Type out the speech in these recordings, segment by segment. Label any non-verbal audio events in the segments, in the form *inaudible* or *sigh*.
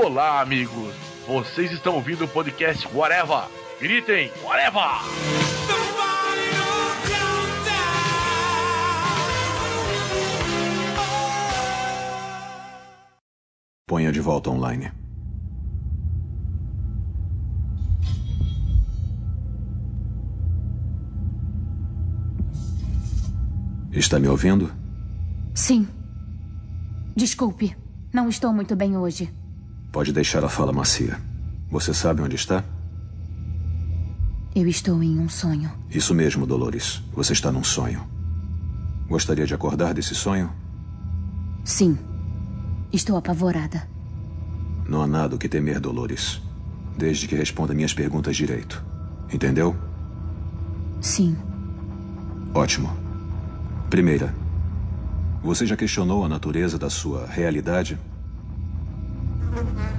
Olá, amigos. Vocês estão ouvindo o podcast Whatever. Gritem, Whatever! Ponha de volta online. Está me ouvindo? Sim. Desculpe, não estou muito bem hoje. Pode deixar a fala macia. Você sabe onde está? Eu estou em um sonho. Isso mesmo, Dolores. Você está num sonho. Gostaria de acordar desse sonho? Sim. Estou apavorada. Não há nada o que temer, Dolores. Desde que responda minhas perguntas direito. Entendeu? Sim. Ótimo. Primeira, você já questionou a natureza da sua realidade? Mm-hmm.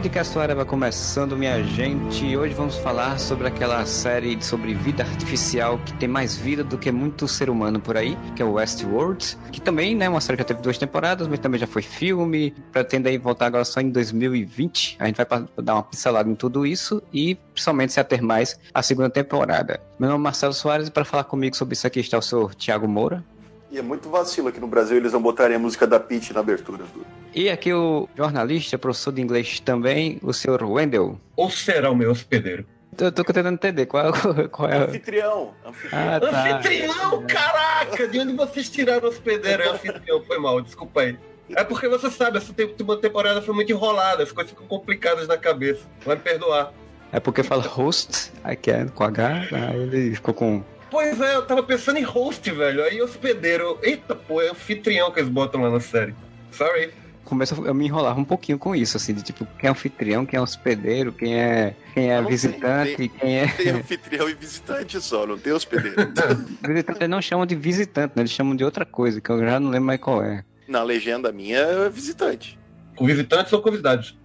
Podcast vai começando, minha gente. Hoje vamos falar sobre aquela série sobre vida artificial que tem mais vida do que muito ser humano por aí, que é o Westworld, que também, né, uma série que já teve duas temporadas, mas também já foi filme. Pretende aí voltar agora só em 2020. A gente vai dar uma pincelada em tudo isso e principalmente se ater mais a segunda temporada. Meu nome é Marcelo Soares e para falar comigo sobre isso aqui está o senhor Tiago Moura. E é muito vacilo aqui no Brasil eles vão botarem a música da Peach na abertura. E aqui o jornalista, professor de inglês também, o senhor Wendell. Ou será o meu hospedeiro? Eu tô tentando entender qual, *laughs* qual é. Anfitrião. Anfitrião. Ah, tá. anfitrião, caraca! De onde vocês tiraram o hospedeiro? É anfitrião, foi mal, desculpa aí. É porque você sabe, essa última temporada foi muito enrolada, as coisas ficam complicadas na cabeça. Vai me perdoar. É porque fala host, aqui é com H, aí ele ficou com Pois é, eu tava pensando em host, velho. Aí hospedeiro. Eita, pô, é anfitrião que eles botam lá na série. Sorry. Começa eu me enrolava um pouquinho com isso, assim, de tipo, quem é anfitrião, quem é hospedeiro, quem é, quem é visitante, tem, quem é. Tem anfitrião e visitante só, não tem hospedeiro. *laughs* visitante eles não chamam de visitante, né? Eles chamam de outra coisa, que eu já não lembro mais qual é. Na legenda minha é visitante. Com visitantes ou convidados?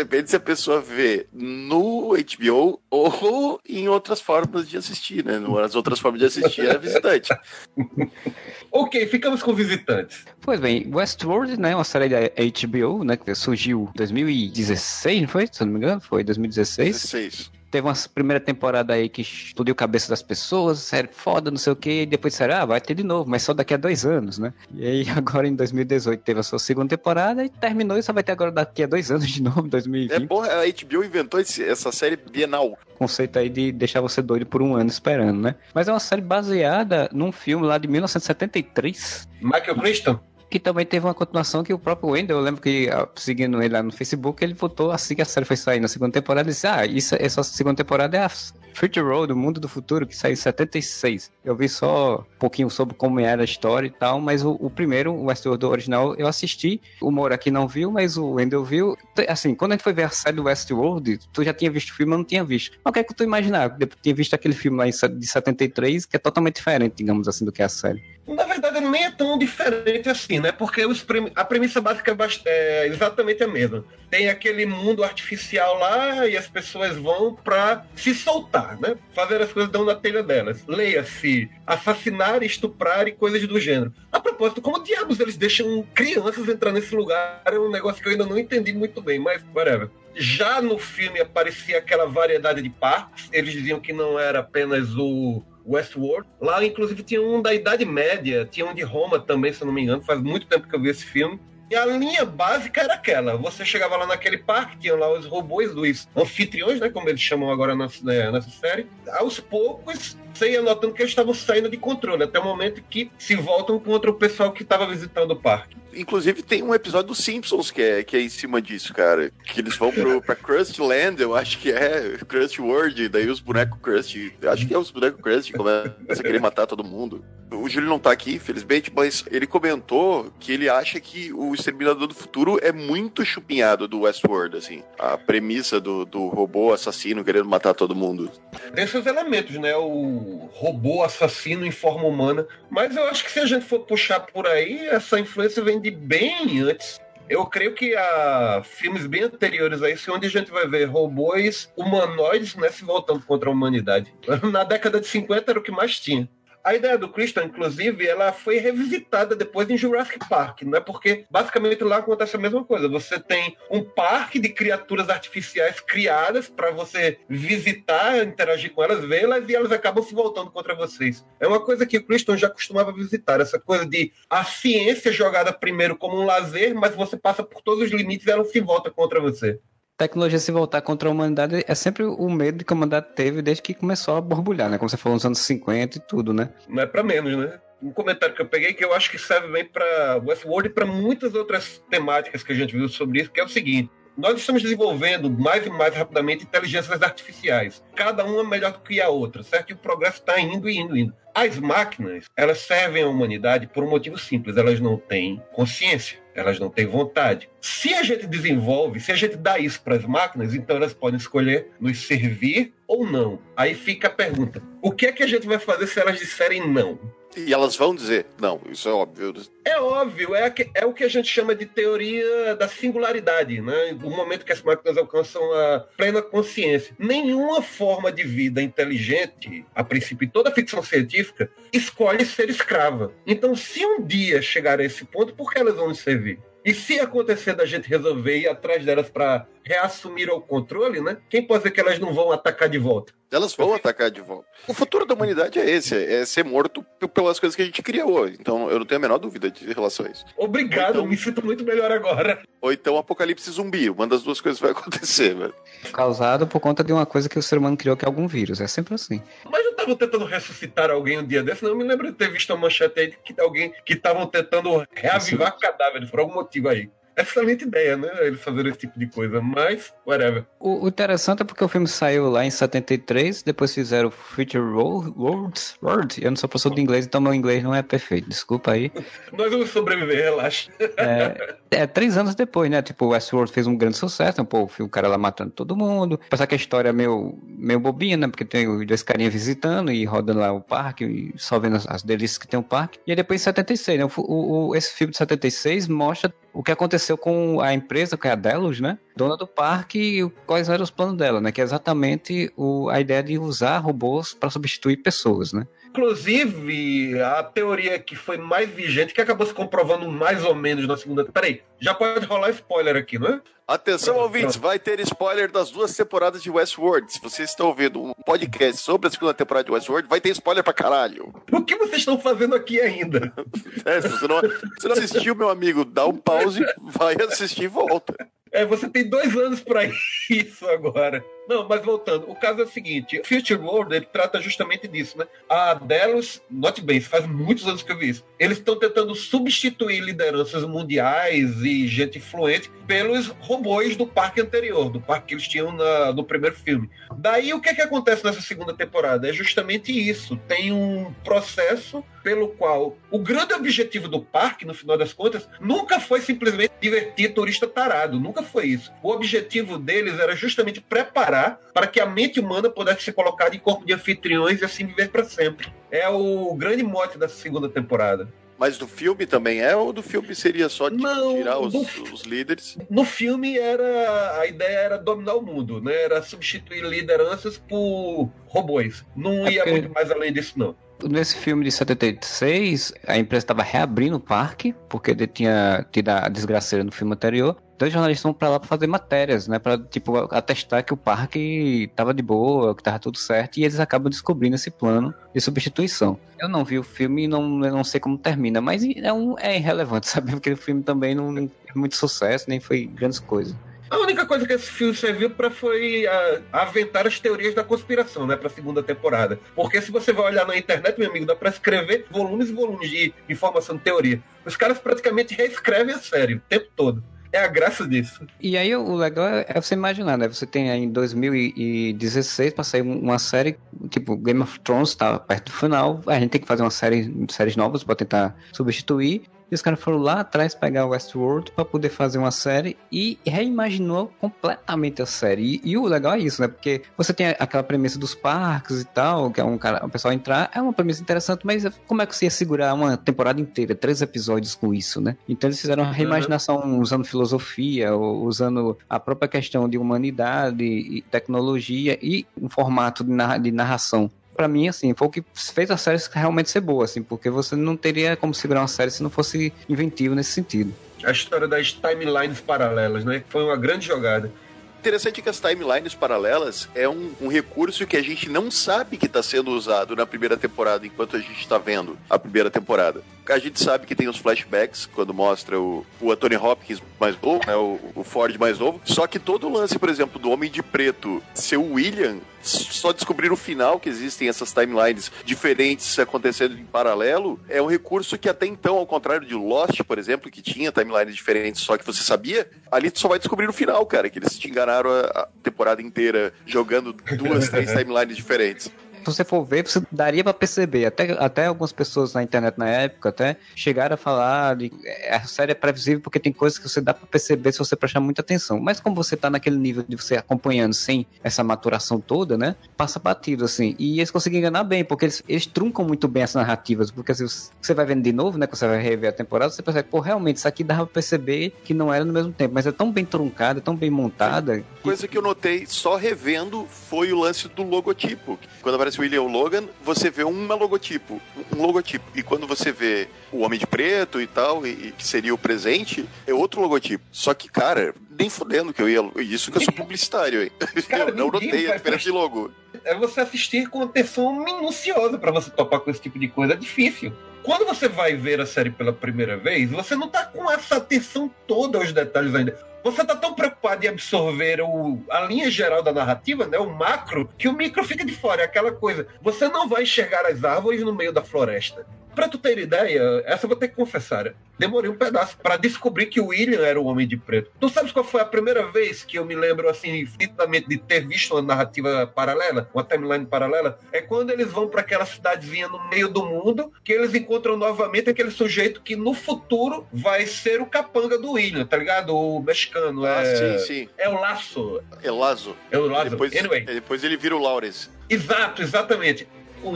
Depende se a pessoa vê no HBO ou em outras formas de assistir, né? As outras formas de assistir é visitante. *laughs* ok, ficamos com visitantes. Pois bem, Westworld, né? Uma série da HBO, né? Que surgiu em 2016, não foi? Se não me engano, foi 2016. 16 teve uma primeira temporada aí que explodiu a cabeça das pessoas, série foda, não sei o que, e depois disseram, ah, vai ter de novo, mas só daqui a dois anos, né? E aí *laughs* agora em 2018 teve a sua segunda temporada e terminou e só vai ter agora daqui a dois anos de novo, 2020. É bom, a HBO inventou esse, essa série bienal. Conceito aí de deixar você doido por um ano esperando, né? Mas é uma série baseada num filme lá de 1973. Michael Crichton? Que também teve uma continuação que o próprio Wendell, eu lembro que ah, seguindo ele lá no Facebook, ele votou assim que a série foi sair na segunda temporada, ele disse, ah, isso, essa segunda temporada é a Future Road, o mundo do futuro, que saiu em 76. Eu vi só um pouquinho sobre como era a história e tal, mas o, o primeiro, o Westworld original, eu assisti, o Moura aqui não viu, mas o Wendell viu. Assim, quando a gente foi ver a série do Westworld, tu já tinha visto o filme, eu não tinha visto. Mas o que é que tu imaginava? Eu tinha visto aquele filme lá de 73, que é totalmente diferente, digamos assim, do que a série. Na verdade, nem é tão diferente assim, né? Porque os a premissa básica é, é exatamente a mesma. Tem aquele mundo artificial lá e as pessoas vão para se soltar, né? Fazer as coisas dão na telha delas. Leia-se assassinar, estuprar e coisas do gênero. A propósito, como diabos eles deixam crianças entrar nesse lugar? É um negócio que eu ainda não entendi muito bem, mas whatever. Já no filme aparecia aquela variedade de parques. Eles diziam que não era apenas o Westworld. Lá, inclusive, tinha um da Idade Média, tinha um de Roma também, se eu não me engano. Faz muito tempo que eu vi esse filme. E a linha básica era aquela: você chegava lá naquele parque, tinham lá os robôs, os anfitriões, né, como eles chamam agora nessa, né, nessa série. Aos poucos, você ia notando que eles estavam saindo de controle, até o momento que se voltam contra o pessoal que estava visitando o parque. Inclusive tem um episódio dos Simpsons que é, que é em cima disso, cara. Que eles vão pro, pra Krusty Land, eu acho que é Krusty World, daí os bonecos Krusty, acho que é os bonecos Krusty, começam a querer matar todo mundo. O Júlio não tá aqui, infelizmente, mas ele comentou que ele acha que o Exterminador do Futuro é muito chupinhado do Westworld, assim. A premissa do, do robô assassino querendo matar todo mundo. Tem seus elementos, né? O robô assassino em forma humana. Mas eu acho que se a gente for puxar por aí, essa influência vem de bem antes. Eu creio que há filmes bem anteriores a isso, onde a gente vai ver robôs humanoides né, se voltando contra a humanidade. *laughs* Na década de 50 era o que mais tinha. A ideia do Christian, inclusive, ela foi revisitada depois em Jurassic Park, né? Porque basicamente lá acontece a mesma coisa. Você tem um parque de criaturas artificiais criadas para você visitar, interagir com elas, vê-las e elas acabam se voltando contra vocês. É uma coisa que o Christian já costumava visitar, essa coisa de a ciência jogada primeiro como um lazer, mas você passa por todos os limites e ela se volta contra você tecnologia se voltar contra a humanidade é sempre o medo que a humanidade teve desde que começou a borbulhar, né? Como você falou nos anos 50 e tudo, né? Não é para menos, né? Um comentário que eu peguei que eu acho que serve bem para Westworld e para muitas outras temáticas que a gente viu sobre isso, que é o seguinte: nós estamos desenvolvendo mais e mais rapidamente inteligências artificiais. Cada uma melhor do que a outra, certo? E o progresso está indo e indo, indo. As máquinas, elas servem à humanidade por um motivo simples: elas não têm consciência, elas não têm vontade. Se a gente desenvolve, se a gente dá isso para as máquinas, então elas podem escolher nos servir ou não. Aí fica a pergunta: o que é que a gente vai fazer se elas disserem não? E elas vão dizer, não, isso é óbvio. É óbvio, é, é o que a gente chama de teoria da singularidade, né? Do momento que as máquinas alcançam a plena consciência. Nenhuma forma de vida inteligente, a princípio, toda ficção científica, escolhe ser escrava. Então, se um dia chegar a esse ponto, por que elas vão nos servir? E se acontecer da gente resolver ir atrás delas para reassumir o controle, né? Quem pode dizer que elas não vão atacar de volta? Elas vão atacar de volta. O futuro da humanidade é esse, é ser morto pelas coisas que a gente criou. Então eu não tenho a menor dúvida de relação a isso. Obrigado, então... me sinto muito melhor agora. Ou então apocalipse zumbi, uma das duas coisas vai *laughs* acontecer, velho. Causado por conta de uma coisa que o ser humano criou, que é algum vírus. É sempre assim. Mas eu tava tentando ressuscitar alguém um dia desse, não me lembro de ter visto uma manchete aí de que alguém que estavam tentando reavivar cadáveres por algum motivo aí excelente ideia, né? Eles fazerem esse tipo de coisa, mas whatever. O, o, interessante é porque o filme saiu lá em 73, depois fizeram Future Worlds, World. Eu não sou professor de inglês, então meu inglês não é perfeito, desculpa aí. *laughs* Nós vamos sobreviver, relaxa. É, é, três anos depois, né? Tipo, Westworld fez um grande sucesso? Pô, o cara lá matando todo mundo. Apesar que a história é meio, meio bobinha, né? Porque tem os dois carinhas visitando e rodando lá o parque e só vendo as, as delícias que tem o parque. E aí depois em 76, né? O, o, esse filme de 76 mostra o que aconteceu com a empresa, que é a Delos, né? Dona do parque e quais eram os planos dela, né? Que é exatamente o, a ideia de usar robôs para substituir pessoas, né? Inclusive, a teoria que foi mais vigente, que acabou se comprovando mais ou menos na segunda. Peraí, já pode rolar spoiler aqui, não é? Atenção, Pronto. ouvintes, vai ter spoiler das duas temporadas de Westworld. Se vocês estão ouvindo um podcast sobre a segunda temporada de Westworld, vai ter spoiler pra caralho. O que vocês estão fazendo aqui ainda? *laughs* É, se você não, se não assistiu, meu amigo, dá um pause, vai assistir e volta. É, você tem dois anos para *laughs* isso agora. Não, mas voltando, o caso é o seguinte: Future World ele trata justamente disso, né? A Delos, note bem, faz muitos anos que eu vi isso. Eles estão tentando substituir lideranças mundiais e gente influente pelos robôs do parque anterior, do parque que eles tinham na, no primeiro filme. Daí o que, é que acontece nessa segunda temporada? É justamente isso. Tem um processo pelo qual o grande objetivo do parque, no final das contas, nunca foi simplesmente divertir turista tarado, nunca foi isso. O objetivo deles era justamente preparar para que a mente humana pudesse ser colocada em corpo de anfitriões e assim viver para sempre. É o grande mote da segunda temporada. Mas do filme também é ou do filme seria só de Não, tirar os, do... os, líderes? No filme era a ideia era dominar o mundo, né? Era substituir lideranças por robôs. Não é ia porque... muito mais além disso não. Nesse filme de 76, a empresa estava reabrindo o parque, porque ele tinha tido a desgraceira no filme anterior. Dois jornalistas vão para lá para fazer matérias, né? Para tipo atestar que o parque estava de boa, que estava tudo certo, e eles acabam descobrindo esse plano de substituição. Eu não vi o filme e não, não sei como termina, mas é, um, é irrelevante, *laughs* sabe? Porque o filme também não, não teve muito sucesso, nem foi grandes coisas. A única coisa que esse filme serviu para foi uh, aventar as teorias da conspiração, né, para a segunda temporada. Porque se você vai olhar na internet, meu amigo, dá para escrever volumes e volumes de informação de teoria. Os caras praticamente reescrevem a série o tempo todo. É a graça disso. E aí o legal é você imaginar, né? Você tem aí em 2016 para sair uma série, tipo Game of Thrones tá perto do final, a gente tem que fazer uma série, séries novas para tentar substituir. E os caras foram lá atrás pegar o Westworld para poder fazer uma série e reimaginou completamente a série. E, e, o legal é isso, né? Porque você tem aquela premissa dos parques e tal, que é um cara, o pessoal entrar, é uma premissa interessante, mas como é que você ia segurar uma temporada inteira, três episódios com isso, né? Então eles fizeram uma reimaginação uhum. usando filosofia, usando a própria questão de humanidade e tecnologia e um formato de narração para mim, assim, foi o que fez a série realmente ser boa, assim, porque você não teria como segurar uma série se não fosse inventivo nesse sentido. A história das timelines paralelas, né? Foi uma grande jogada. Interessante que as timelines paralelas é um, um recurso que a gente não sabe que está sendo usado na primeira temporada enquanto a gente está vendo a primeira temporada. A gente sabe que tem os flashbacks quando mostra o, o Anthony Hopkins mais novo, né, o, o Ford mais novo. Só que todo o lance, por exemplo, do Homem de Preto ser o William só descobrir no final que existem essas timelines diferentes acontecendo em paralelo é um recurso que até então, ao contrário de Lost, por exemplo, que tinha timelines diferentes, só que você sabia, ali tu só vai descobrir no final, cara, que eles te enganaram a, temporada inteira jogando duas, três timelines diferentes se você for ver, você daria para perceber. Até, até algumas pessoas na internet na época até chegaram a falar de é, a série é previsível porque tem coisas que você dá para perceber se você prestar muita atenção. Mas como você tá naquele nível de você acompanhando sem essa maturação toda, né? Passa batido assim. E eles conseguem enganar bem, porque eles, eles truncam muito bem as narrativas, porque assim, você vai vendo de novo, né, que você vai rever a temporada, você percebe, pô, realmente isso aqui dava pra perceber que não era no mesmo tempo, mas é tão bem truncada, tão bem montada. Que... Coisa que eu notei só revendo foi o lance do logotipo. Quando aparece o William Logan, você vê uma logotipo, um logotipo. E quando você vê o Homem de Preto e tal, e, que seria o presente, é outro logotipo. Só que, cara, nem fudendo que eu ia. Isso que eu sou publicitário, hein? *laughs* Cara, eu não notei a diferença de logo. É você assistir com atenção minuciosa para você topar com esse tipo de coisa. É difícil quando você vai ver a série pela primeira vez, você não tá com essa atenção toda aos detalhes ainda. Você tá tão preocupado em absorver o, a linha geral da narrativa, né, o macro, que o micro fica de fora. É aquela coisa. Você não vai enxergar as árvores no meio da floresta. Pra tu ter ideia, essa eu vou ter que confessar. Demorei um pedaço para descobrir que o William era o Homem de Preto. Tu sabes qual foi a primeira vez que eu me lembro, assim, infinitamente de ter visto uma narrativa paralela, uma timeline paralela? É quando eles vão para aquela cidadezinha no meio do mundo, que eles encontram novamente aquele sujeito que no futuro vai ser o capanga do William, tá ligado? O mexicano. Ah, é... sim, sim. É o Laço. É o Lazo. É o Lazo. Depois, anyway. depois ele vira o Lawrence. Exato, exatamente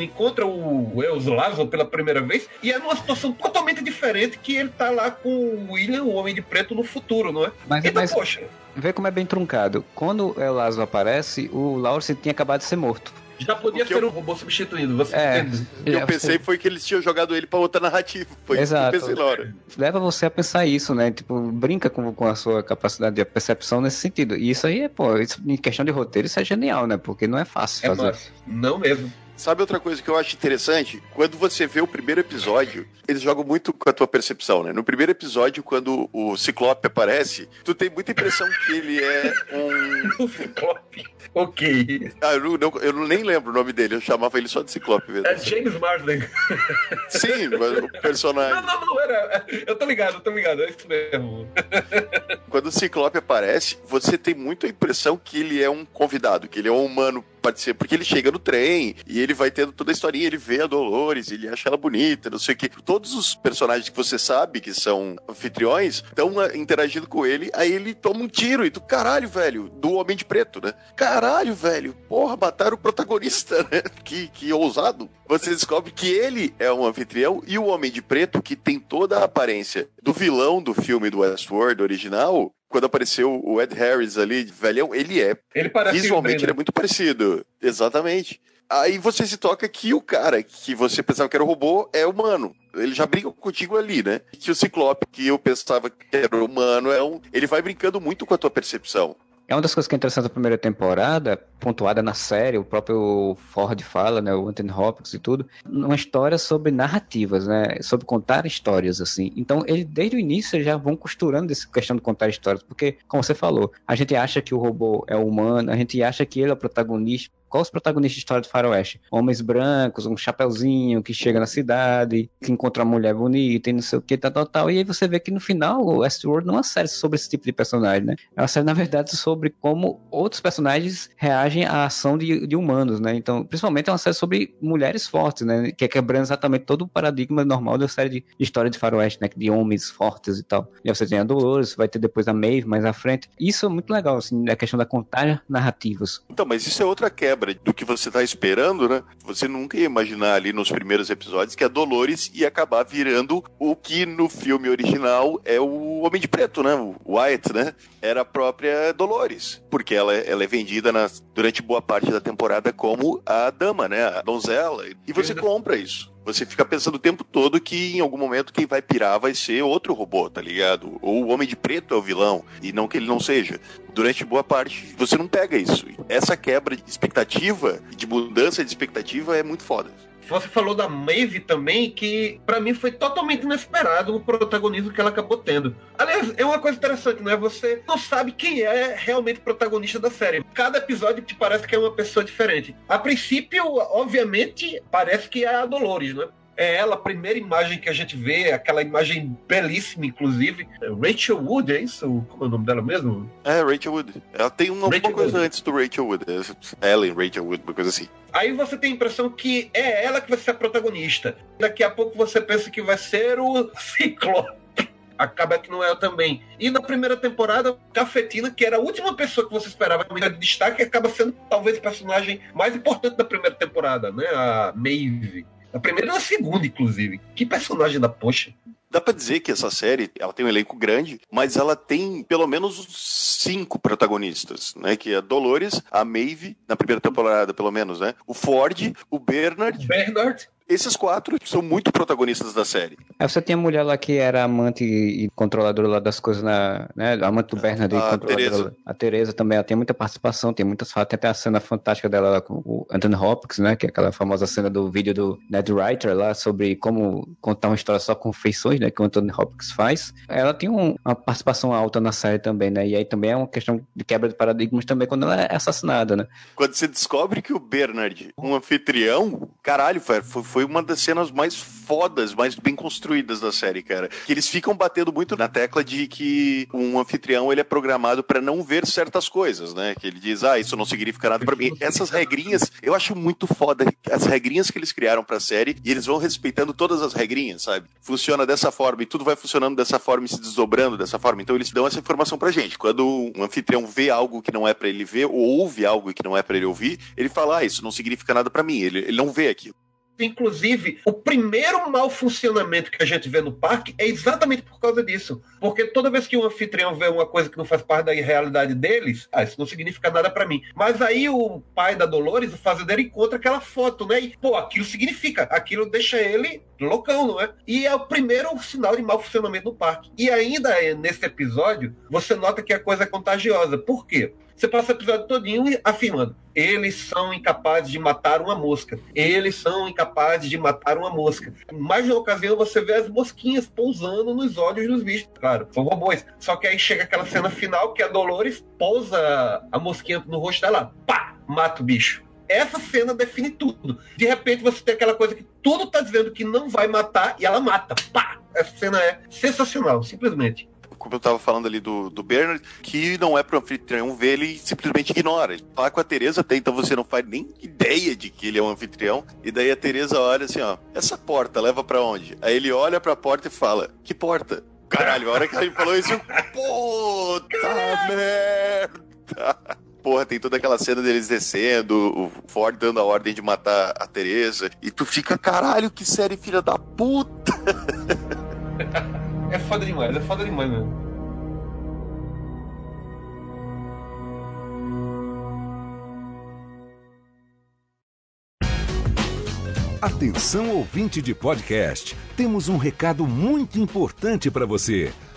encontra o Eus Lazo pela primeira vez e é numa situação totalmente diferente que ele tá lá com o William, o Homem de Preto, no futuro, não é? Mas, então, mas poxa. Vê como é bem truncado. Quando o Lazo aparece, o Lawrence tinha acabado de ser morto. Já podia ser eu... um robô substituindo. Você é, *laughs* o que eu pensei foi que eles tinham jogado ele pra outra narrativa. Foi Exato. isso que eu pensei na hora. Leva você a pensar isso, né? Tipo, brinca com, com a sua capacidade de percepção nesse sentido. E isso aí é, pô, isso, em questão de roteiro, isso é genial, né? Porque não é fácil é fazer. Massa. Não mesmo. Sabe outra coisa que eu acho interessante? Quando você vê o primeiro episódio, eles jogam muito com a tua percepção, né? No primeiro episódio, quando o Ciclope aparece, tu tem muita impressão que ele é um. *laughs* Ciclope. Ok. Ah, eu, não, eu nem lembro o nome dele, eu chamava ele só de Ciclope mesmo. É James Marsden. *laughs* Sim, mas o personagem. Não, não, não, era. Eu tô ligado, eu tô ligado, é isso mesmo. Quando o Ciclope aparece, você tem muito a impressão que ele é um convidado, que ele é um humano participa, porque ele chega no trem e ele vai tendo toda a historinha, ele vê a Dolores, ele acha ela bonita, não sei o que. Todos os personagens que você sabe que são anfitriões estão ah, interagindo com ele, aí ele toma um tiro e tu, caralho, velho, do Homem de Preto, né? Caralho, velho, porra, mataram o protagonista, *laughs* né? Que, que ousado. Você descobre que ele é um anfitrião e o Homem de Preto, que tem toda a aparência do vilão do filme do Westworld original, quando apareceu o Ed Harris ali, velhão, ele é. Ele parece visualmente ele é muito parecido. Exatamente. Aí você se toca que o cara que você pensava que era robô é humano. Ele já brinca contigo ali, né? Que o Ciclope, que eu pensava que era humano, é um. Ele vai brincando muito com a tua percepção. É uma das coisas que é interessante da primeira temporada, pontuada na série, o próprio Ford fala, né, o Anthony Hopkins e tudo, uma história sobre narrativas, né, sobre contar histórias, assim. Então, ele, desde o início, já vão costurando essa questão de contar histórias, porque, como você falou, a gente acha que o robô é humano, a gente acha que ele é o protagonista, qual os protagonistas de história do faroeste? Homens brancos, um chapeuzinho que chega na cidade, que encontra uma mulher bonita e não sei o que, tal, tal, tal. E aí você vê que no final o Westworld não é uma série sobre esse tipo de personagem, né? É uma série, na verdade, sobre como outros personagens reagem à ação de, de humanos, né? Então, principalmente é uma série sobre mulheres fortes, né? Que é quebrando exatamente todo o paradigma normal da série de história de faroeste, né? De homens fortes e tal. E aí você tem a Dolores, vai ter depois a Maeve mais à frente. Isso é muito legal, assim, a questão da contagem narrativas. Então, mas isso é outra quebra do que você tá esperando, né? Você nunca ia imaginar ali nos primeiros episódios que a Dolores ia acabar virando o que no filme original é o Homem de Preto, né? O Wyatt, né? Era a própria Dolores. Porque ela, ela é vendida durante boa parte da temporada como a dama, né? A donzela. E você compra isso. Você fica pensando o tempo todo que em algum momento quem vai pirar vai ser outro robô, tá ligado? Ou o Homem de Preto é o vilão, e não que ele não seja. Durante boa parte, você não pega isso. Essa quebra de expectativa, de mudança de expectativa é muito foda. Você falou da Maeve também, que para mim foi totalmente inesperado o protagonismo que ela acabou tendo. Aliás, é uma coisa interessante, né? Você não sabe quem é realmente o protagonista da série. Cada episódio te parece que é uma pessoa diferente. A princípio, obviamente, parece que é a Dolores, né? É ela, a primeira imagem que a gente vê, aquela imagem belíssima, inclusive. Rachel Wood, é isso? Como é o nome dela mesmo? É, Rachel Wood. Ela tem uma, alguma coisa Wood. antes do Rachel Wood. É Ellen Rachel Wood, uma coisa assim. Aí você tem a impressão que é ela que vai ser a protagonista. Daqui a pouco você pensa que vai ser o Ciclope. Acaba que não é também. E na primeira temporada, Cafetina, que era a última pessoa que você esperava de destaque, acaba sendo talvez o personagem mais importante da primeira temporada, né? A Maeve. A primeira e a segunda, inclusive. Que personagem da poxa. Dá pra dizer que essa série, ela tem um elenco grande, mas ela tem pelo menos cinco protagonistas, né? Que é a Dolores, a Maeve, na primeira temporada pelo menos, né? O Ford, o Bernard. Bernard. Esses quatro são muito protagonistas da série. Aí você tem a mulher lá que era amante e controladora lá das coisas na. Né, amante do Bernard e A lá. A Teresa também, ela tem muita participação, tem muitas falas, tem até a cena fantástica dela lá com o Anthony Hopkins, né? Que é aquela famosa cena do vídeo do Ned Writer lá sobre como contar uma história só com feições, né? Que o Anthony Hopkins faz. Ela tem um- uma participação alta na série também, né? E aí também é uma questão de quebra de paradigmas também quando ela é assassinada, né? Quando você descobre que o Bernard, um anfitrião, caralho, foi, foi- uma das cenas mais fodas, mais bem construídas da série, cara. Que eles ficam batendo muito na tecla de que um anfitrião ele é programado pra não ver certas coisas, né? Que ele diz, ah, isso não significa nada pra mim. *laughs* Essas regrinhas, eu acho muito foda as regrinhas que eles criaram pra série e eles vão respeitando todas as regrinhas, sabe? Funciona dessa forma e tudo vai funcionando dessa forma e se desdobrando dessa forma. Então eles dão essa informação pra gente. Quando um anfitrião vê algo que não é pra ele ver ou ouve algo que não é pra ele ouvir, ele fala, ah, isso não significa nada pra mim. Ele, ele não vê aquilo. Inclusive, o primeiro mau funcionamento que a gente vê no parque é exatamente por causa disso. Porque toda vez que um anfitrião vê uma coisa que não faz parte da realidade deles, ah, isso não significa nada pra mim. Mas aí o pai da Dolores, o fazendeiro, encontra aquela foto, né? E, pô, aquilo significa, aquilo deixa ele loucão, não é? E é o primeiro sinal de mau funcionamento no parque. E ainda é, nesse episódio, você nota que a coisa é contagiosa. Por quê? Você passa o episódio todinho afirmando: eles são incapazes de matar uma mosca. Eles são incapazes de matar uma mosca. Mais de uma ocasião você vê as mosquinhas pousando nos olhos dos bichos. Claro, são robôs. Só que aí chega aquela cena final que a Dolores pousa a mosquinha no rosto dela, pá, mata o bicho. Essa cena define tudo. De repente você tem aquela coisa que tudo tá dizendo que não vai matar e ela mata. Pá! Essa cena é sensacional, simplesmente. Como eu tava falando ali do, do Bernard, que não é pro anfitrião ver, ele simplesmente ignora. Ele fala com a Tereza até, então você não faz nem ideia de que ele é um anfitrião. E daí a Tereza olha assim, ó, essa porta leva pra onde? Aí ele olha pra porta e fala, que porta? Caralho, a hora que ele falou isso, eu, puta merda! Porra, tem toda aquela cena deles descendo, o Ford dando a ordem de matar a Tereza, e tu fica, caralho, que série filha da puta! *laughs* É foda demais, é foda demais mesmo. Atenção ouvinte de podcast, temos um recado muito importante para você.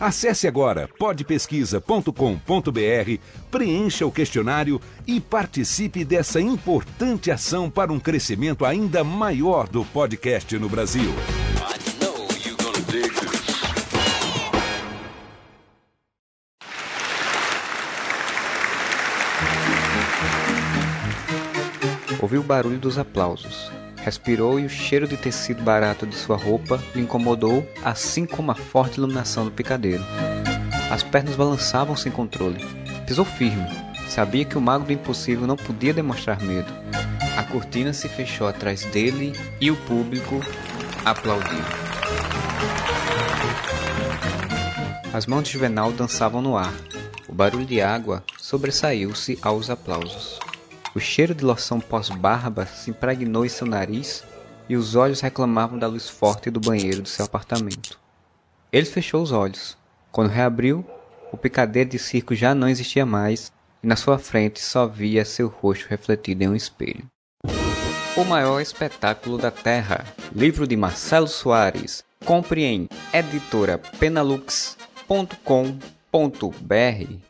Acesse agora podpesquisa.com.br, preencha o questionário e participe dessa importante ação para um crescimento ainda maior do podcast no Brasil. Ouviu o barulho dos aplausos. Respirou e o cheiro de tecido barato de sua roupa lhe incomodou, assim como a forte iluminação do picadeiro. As pernas balançavam sem controle. Pisou firme. Sabia que o mago do impossível não podia demonstrar medo. A cortina se fechou atrás dele e o público aplaudiu. As mãos de Juvenal dançavam no ar. O barulho de água sobressaiu-se aos aplausos. O cheiro de loção pós-barba se impregnou em seu nariz e os olhos reclamavam da luz forte do banheiro do seu apartamento. Ele fechou os olhos. Quando reabriu, o picadeiro de circo já não existia mais e na sua frente só via seu rosto refletido em um espelho. O maior espetáculo da Terra. Livro de Marcelo Soares. Compre em editora.penalux.com.br.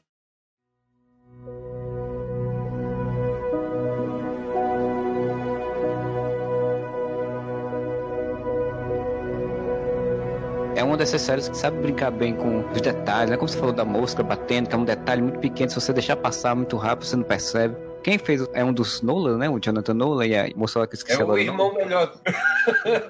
é uma dessas séries que sabe brincar bem com os detalhes, né? Como você falou da mosca batendo, que é um detalhe muito pequeno, se você deixar passar muito rápido, você não percebe. Quem fez é um dos Nolan, né? O Jonathan Nolan e a moça que esqueci É o irmão melhor.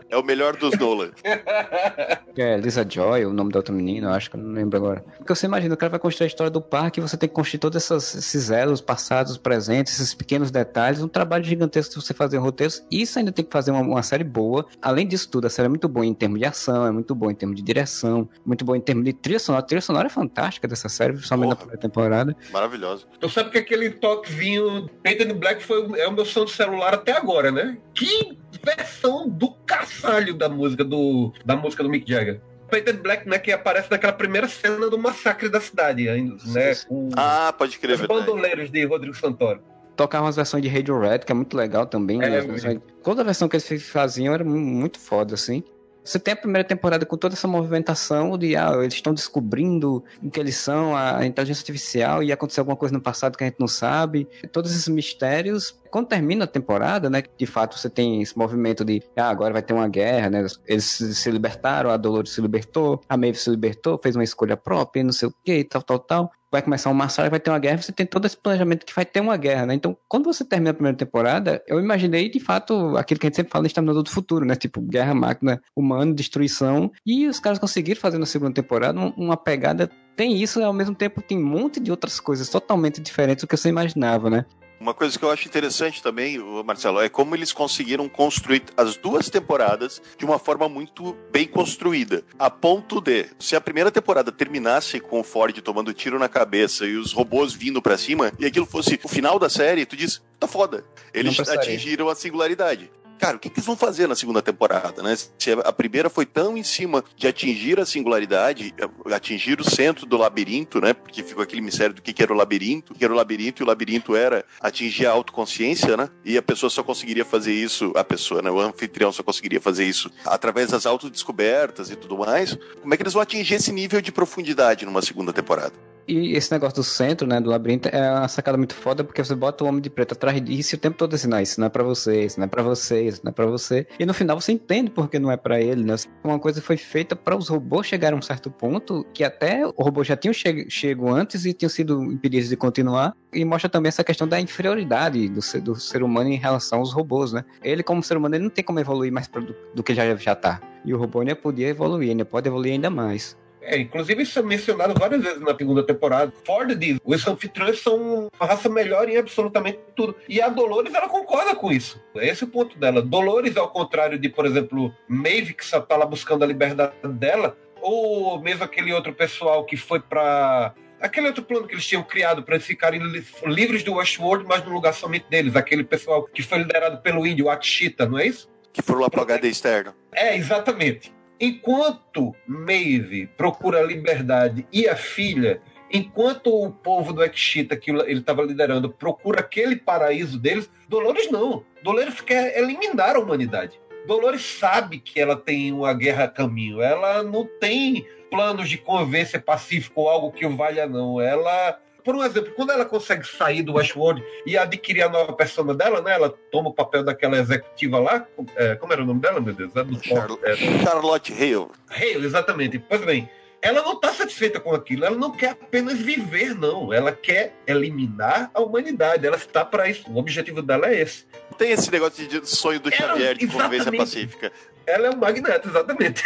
É o melhor dos Nolan. *laughs* É Lisa Joy, o nome da outra menina, eu acho que eu não lembro agora. Porque você imagina, o cara vai construir a história do parque e você tem que construir todos essas, esses elos passados, presentes, esses pequenos detalhes, um trabalho gigantesco de você fazer roteiros. Isso ainda tem que fazer uma, uma série boa. Além disso tudo, a série é muito boa em termos de ação, é muito boa em termos de direção, muito boa em termos de trilha sonora. A trilha sonora é fantástica dessa série, principalmente na Porra. primeira temporada. Maravilhoso. Tu sabe que aquele toquezinho Painted in Black foi, é o meu som de celular até agora, né? Que versão do caçalho da música do, da música do Mick Jagger. Painted Black, né, que aparece naquela primeira cena do massacre da cidade, ainda, né? Com Ah, pode crer, os bandoleiros de Rodrigo Santoro. tocavam umas versões de Radiohead, que é muito legal também. É, né? As versões- Toda a versão que eles faziam era mu- muito foda, assim. Você tem a primeira temporada com toda essa movimentação de ah, eles estão descobrindo o que eles são, a inteligência artificial, e aconteceu alguma coisa no passado que a gente não sabe. Todos esses mistérios. Quando termina a temporada, né? De fato, você tem esse movimento de ah, agora vai ter uma guerra, né? Eles se libertaram, a Dolores se libertou, a Maeve se libertou, fez uma escolha própria, não sei o que, tal, tal, tal vai começar um massacre, vai ter uma guerra, você tem todo esse planejamento que vai ter uma guerra, né? Então, quando você termina a primeira temporada, eu imaginei, de fato, aquilo que a gente sempre fala em Exterminador do Futuro, né? Tipo, guerra, máquina, humano, destruição. E os caras conseguiram fazer na segunda temporada um- uma pegada... Tem isso, e ao mesmo tempo tem um monte de outras coisas totalmente diferentes do que você imaginava, né? Uma coisa que eu acho interessante também, Marcelo, é como eles conseguiram construir as duas temporadas de uma forma muito bem construída. A ponto de, se a primeira temporada terminasse com o Ford tomando tiro na cabeça e os robôs vindo pra cima, e aquilo fosse o final da série, tu diz, tá foda. Eles atingiram a singularidade. Cara, o que, que eles vão fazer na segunda temporada, né? Se a primeira foi tão em cima de atingir a singularidade, atingir o centro do labirinto, né? Porque ficou aquele mistério do que, que era o labirinto, que era o labirinto, e o labirinto era atingir a autoconsciência, né? E a pessoa só conseguiria fazer isso, a pessoa, né? O anfitrião só conseguiria fazer isso através das autodescobertas e tudo mais. Como é que eles vão atingir esse nível de profundidade numa segunda temporada? E esse negócio do centro, né, do labirinto, é uma sacada muito foda, porque você bota o Homem de Preto atrás disso o tempo todo assim, não, isso não é pra você, isso não é pra você, isso não é pra você. E no final você entende porque não é pra ele, né? Uma coisa foi feita para os robôs chegarem a um certo ponto, que até o robô já tinham che chego antes e tinham sido impedidos de continuar. E mostra também essa questão da inferioridade do ser, do ser humano em relação aos robôs, né? Ele, como ser humano, ele não tem como evoluir mais do, do que já, já tá. E o robô ainda podia evoluir, ainda pode evoluir ainda mais. É, inclusive isso é mencionado várias vezes na segunda temporada. Ford diz, os anfitriões são uma raça melhor em absolutamente tudo. E a Dolores, ela concorda com isso. Esse é o ponto dela. Dolores, ao contrário de, por exemplo, Maeve, que só tá lá buscando a liberdade dela, ou mesmo aquele outro pessoal que foi para Aquele outro plano que eles tinham criado para eles ficarem li livres do Westworld, mas no lugar somente deles. Aquele pessoal que foi liderado pelo índio, o Akshita, não é isso? Que foram lá pro HD externo. É, exatamente. Enquanto Maeve procura a liberdade e a filha, enquanto o povo do Ekshita, que ele estava liderando, procura aquele paraíso deles, Dolores não. Dolores quer eliminar a humanidade. Dolores sabe que ela tem uma guerra a caminho. Ela não tem planos de convivência pacífico ou algo que o valha, não. Ela por um exemplo, quando ela consegue sair do Westworld e adquirir a nova persona dela, né? Ela toma o papel daquela executiva lá. É, como era o nome dela, meu Deus? É do, Char é, Charlotte Hale. Hale, exatamente. Pois bem, ela não está satisfeita com aquilo, ela não quer apenas viver, não. Ela quer eliminar a humanidade. Ela está para isso. O objetivo dela é esse. Tem esse negócio de sonho do Xavier de convivência pacífica. Ela é um magneto, exatamente.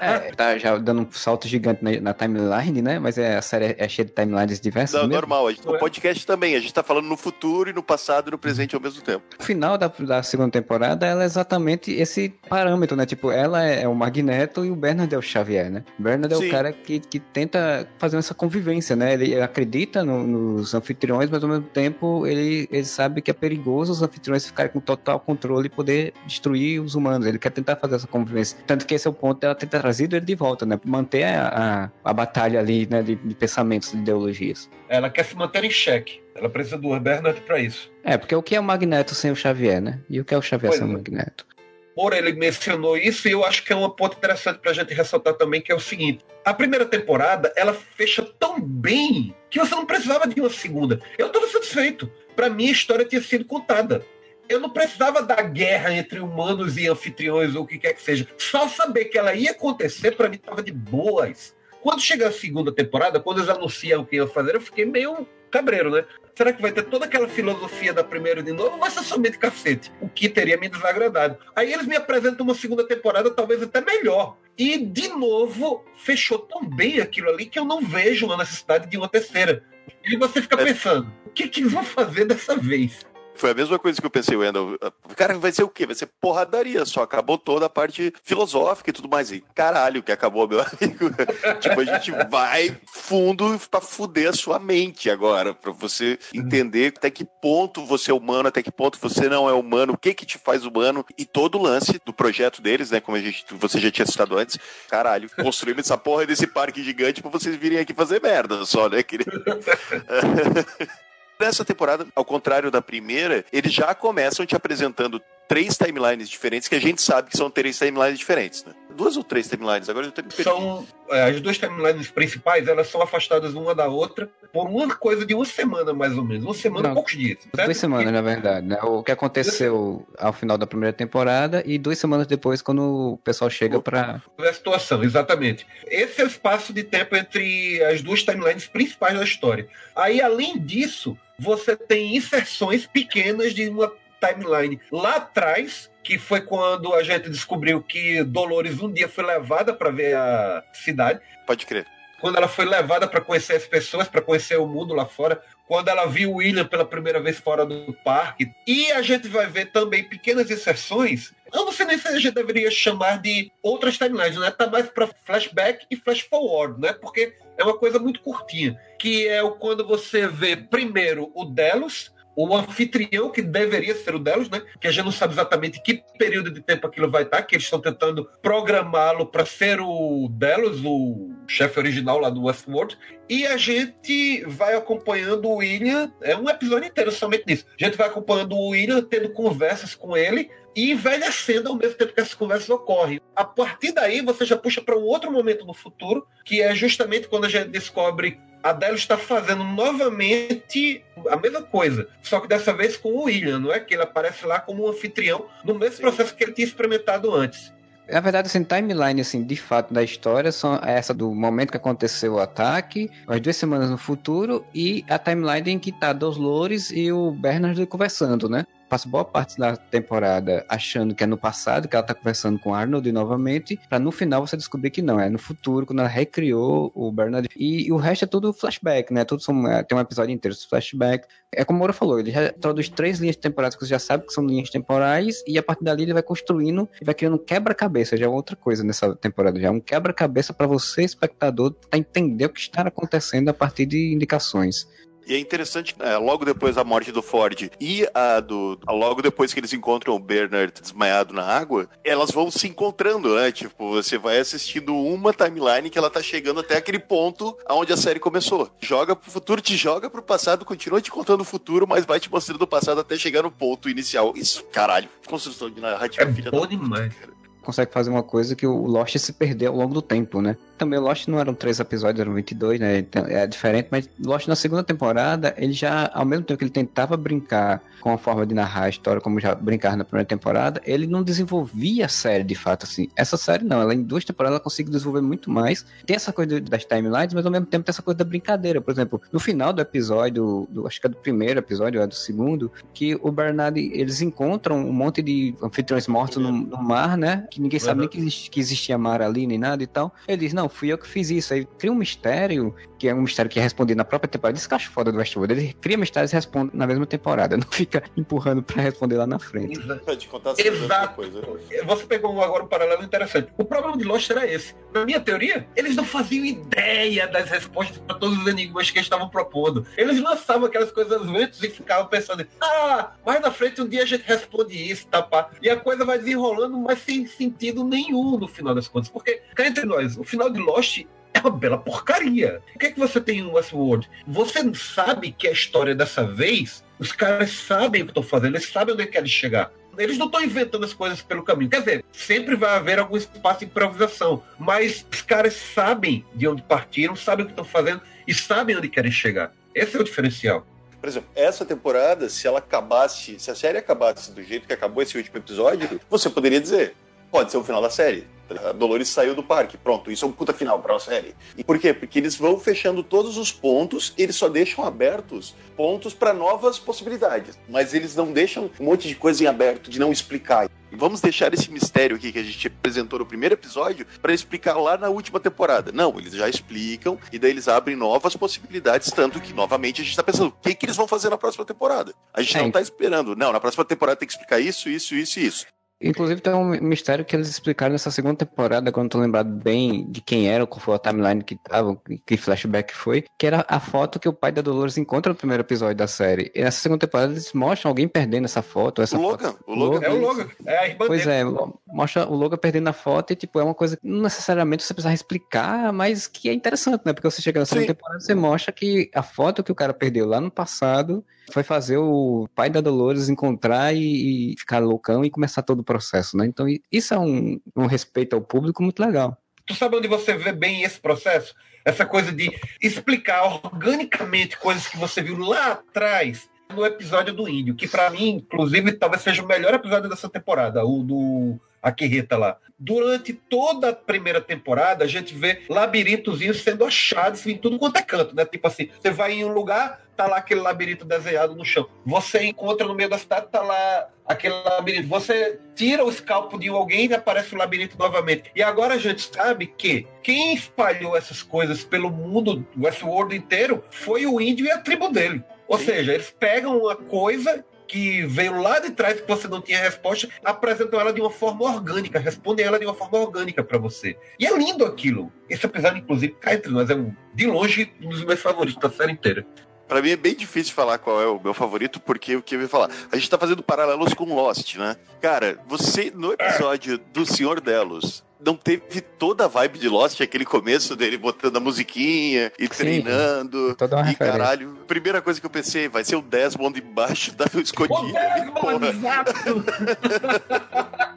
É, *laughs* tá já dando um salto gigante na, na, timeline, né? Mas é, a série é cheia de timelines diversas. Não, mesmo. normal. Gente, no podcast também. A gente tá falando no futuro e no passado e no presente ao mesmo tempo. O final da, da segunda temporada, ela é exatamente esse parâmetro, né? Tipo, ela é, é o Magneto e o Bernard é o Xavier, né? Bernard é Sim. o cara que, que tenta fazer essa convivência, né? Ele acredita no, nos anfitriões, mas ao mesmo tempo ele, ele sabe que é perigoso os anfitriões ficarem com total controle e poder destruir os humanos. Ele quer tentar fazer fazer essa convivência. Tanto que esse é o ponto dela ter trazido ele de volta, né? Manter a, a, a batalha ali, né? De, de, pensamentos, de ideologias. Ela quer se manter em xeque. Ela precisa do Bernard para isso. É, porque o que é o Magneto sem o Xavier, né? E o que é o Xavier pois sem é. o Magneto? Por ele mencionou isso e eu acho que é um ponto interessante para a gente ressaltar também, que é o seguinte. A primeira temporada, ela fecha tão bem que você não precisava de uma segunda. Eu estava satisfeito. Para mim, a história tinha sido contada eu não precisava da guerra entre humanos e anfitriões ou o que quer que seja. Só saber que ela ia acontecer, para mim, estava de boas. Quando chega a segunda temporada, quando eles anunciam o que iam fazer, eu fiquei meio cabreiro, né? Será que vai ter toda aquela filosofia da primeira de novo ou vai ser somente cacete? O que teria me desagradado. Aí eles me apresentam uma segunda temporada, talvez até melhor. E, de novo, fechou tão bem aquilo ali que eu não vejo a necessidade de uma terceira. E você fica é. pensando, o que, que eles vão fazer dessa vez? Foi a mesma coisa que eu pensei, Wendel. Cara, vai ser o quê? Vai ser porradaria, só acabou toda a parte filosófica e tudo mais. E caralho, que acabou, meu *laughs* amigo. tipo, a gente vai fundo pra fuder a sua mente agora, pra você entender até que ponto você é humano, até que ponto você não é humano, o que que te faz humano e todo o lance do projeto deles, né? Como a gente, você já tinha citado antes. Caralho, construímos essa porra desse parque gigante pra vocês virem aqui fazer merda só, né, querido? *laughs* Nessa temporada, ao contrário da primeira, eles já começam te apresentando três timelines diferentes que a gente sabe que são três timelines diferentes, né? Duas ou três timelines? Agora eu tô me São é, as duas timelines principais, elas são afastadas uma da outra por uma coisa de uma semana mais ou menos, uma semana, Não, poucos dias. Certo? Duas semanas, e... na verdade, né? O que aconteceu ao final da primeira temporada e duas semanas depois quando o pessoal chega para a situação, exatamente. Esse é o espaço de tempo entre as duas timelines principais da história. Aí, além disso, você tem inserções pequenas de uma timeline lá atrás, que foi quando a gente descobriu que Dolores um dia foi levada para ver a cidade. Pode crer. Quando ela foi levada para conhecer as pessoas, para conhecer o mundo lá fora, quando ela viu William pela primeira vez fora do parque. E a gente vai ver também pequenas inserções. Eu não sei nem se a gente deveria chamar de outras timelines, né? Tá mais para flashback e flash forward, né? Porque é uma coisa muito curtinha, que é o quando você vê primeiro o Delos, o anfitrião que deveria ser o Delos, né? Que a gente não sabe exatamente que período de tempo aquilo vai estar, que eles estão tentando programá-lo para ser o Delos, o chefe original lá do Westworld. E a gente vai acompanhando o William, é um episódio inteiro somente nisso. A gente vai acompanhando o William, tendo conversas com ele e envelhecendo ao mesmo tempo que essas conversas ocorrem. A partir daí, você já puxa para um outro momento no futuro, que é justamente quando a gente descobre a Dell está fazendo novamente a mesma coisa, só que dessa vez com o William, não é? Que ele aparece lá como um anfitrião no mesmo Sim. processo que ele tinha experimentado antes. Na verdade, assim, timeline, assim, de fato, da história são essa do momento que aconteceu o ataque, as duas semanas no futuro, e a timeline em que tá Dos Lores e o Bernard conversando, né? Passa boa parte da temporada achando que é no passado, que ela tá conversando com Arnold novamente, para no final você descobrir que não, é no futuro, quando ela recriou o Bernard. E, e o resto é tudo flashback, né? Tudo são, é, tem um episódio inteiro de flashback. É como o Moura falou, ele já introduz três linhas temporais que você já sabe que são linhas temporais, e a partir dali ele vai construindo e vai criando um quebra-cabeça, já é outra coisa nessa temporada, já é um quebra-cabeça para você, espectador, tentar entender o que está acontecendo a partir de indicações. E é interessante, é, logo depois da morte do Ford e a do. A, logo depois que eles encontram o Bernard desmaiado na água, elas vão se encontrando, né? Tipo, você vai assistindo uma timeline que ela tá chegando até aquele ponto onde a série começou. Joga pro futuro, te joga pro passado, continua te contando o futuro, mas vai te mostrando o passado até chegar no ponto inicial. Isso, caralho, construção de narrativa é filha bom da demais. Cara. Consegue fazer uma coisa que o Lost se perdeu ao longo do tempo, né? Também o Lost não eram três episódios, eram 22, né? Então, é diferente, mas Lost na segunda temporada, ele já, ao mesmo tempo que ele tentava brincar com a forma de narrar a história, como já brincava na primeira temporada, ele não desenvolvia a série de fato, assim. Essa série não, ela em duas temporadas ela consegue desenvolver muito mais. Tem essa coisa das timelines, mas ao mesmo tempo tem essa coisa da brincadeira. Por exemplo, no final do episódio, do, acho que é do primeiro episódio, é do segundo, que o Bernard, eles encontram um monte de anfitriões mortos no, no mar, né? Que ninguém sabe nem que, existe, que existia mar ali, nem nada e tal. Ele diz, não, fui eu que fiz isso. Aí cria um mistério, que é um mistério que é respondido na própria temporada. Isso que eu acho foda do Westworld. Ele cria mistérios e responde na mesma temporada. *laughs* Não fica empurrando pra responder lá na frente. Pode contar Exato. coisa. Você pegou agora um paralelo interessante. O problema de Lost era esse. Na minha teoria, eles não faziam ideia das respostas para todos os enigmas que eles estavam propondo. Eles lançavam aquelas coisas ventos e ficavam pensando, ah, mais na frente um dia a gente responde isso, tá pá. E a coisa vai desenrolando, mas sem sentido nenhum no final das contas. Porque, cá entre nós, o final de Lost é uma bela porcaria. O que é que você tem no Westworld? Você sabe que a história dessa vez, os caras sabem o que estão fazendo, eles sabem onde querem chegar. Eles não estão inventando as coisas pelo caminho. Quer dizer, sempre vai haver algum espaço de improvisação. Mas os caras sabem de onde partiram, sabem o que estão fazendo e sabem onde querem chegar. Esse é o diferencial. Por exemplo, essa temporada, se ela acabasse, se a série acabasse do jeito que acabou esse último episódio, você poderia dizer, pode ser o final da série. A Dolores saiu do parque, pronto, isso é um puta final para a série. E por quê? Porque eles vão fechando todos os pontos, eles só deixam abertos pontos para novas possibilidades, mas eles não deixam um monte de coisa em aberto, de não explicar. Vamos deixar esse mistério aqui que a gente apresentou no primeiro episódio para explicar lá na última temporada. Não, eles já explicam e daí eles abrem novas possibilidades, tanto que novamente a gente está pensando, o que, que eles vão fazer na próxima temporada? A gente É. não está esperando. Não, na próxima temporada tem que explicar isso, isso, isso e isso. Inclusive tem um mistério que eles explicaram nessa segunda temporada, quando eu tô lembrado bem de quem era, qual foi a timeline que tava, que flashback foi, que era a foto que o pai da Dolores encontra no primeiro episódio da série. E nessa segunda temporada eles mostram alguém perdendo essa foto. Essa O Logan, foto. o Logan. É o Logan, é a irmã Pois dele. é, mostra o Logan perdendo a foto e, tipo, é uma coisa que não necessariamente você precisava explicar, mas que é interessante, né? Porque você chega na segunda Sim. temporada você mostra que a foto que o cara perdeu lá no passado foi fazer o pai da Dolores encontrar e, e ficar loucão e começar todo o processo, né? Então isso é um, um respeito ao público muito legal. Tu sabe onde você vê bem esse processo? Essa coisa de explicar organicamente coisas que você viu lá atrás no episódio do Índio, que pra mim, inclusive, talvez seja o melhor episódio dessa temporada, o do Akiheta lá. Durante toda a primeira temporada, a gente vê labirintozinhos sendo achados em tudo quanto é canto, né? Tipo assim, você vai em um lugar, tá lá aquele labirinto desenhado no chão. Você encontra no meio da cidade, tá lá aquele labirinto. Você tira o escalpo de alguém e aparece o labirinto novamente. E agora a gente sabe que quem espalhou essas coisas pelo mundo, Westworld inteiro, foi o índio e a tribo dele. Ou Sim. seja, eles pegam uma coisa que veio lá de trás que você não tinha resposta, apresentam ela de uma forma orgânica, respondem ela de uma forma orgânica para você. E é lindo aquilo. Esse episódio, inclusive, cá entre nós, é um, de longe um dos meus favoritos da série inteira. Pra mim é bem difícil falar qual é o meu favorito, porque o que eu ia falar? A gente tá fazendo paralelos com Lost, né? Cara, você, no episódio do Senhor Delos, não teve toda a vibe de Lost, aquele começo dele botando a musiquinha e Sim. treinando. Toda uma E referência. caralho, primeira coisa que eu pensei, vai ser o Desmond embaixo da O escondilha ali, Desmond, exato! *laughs*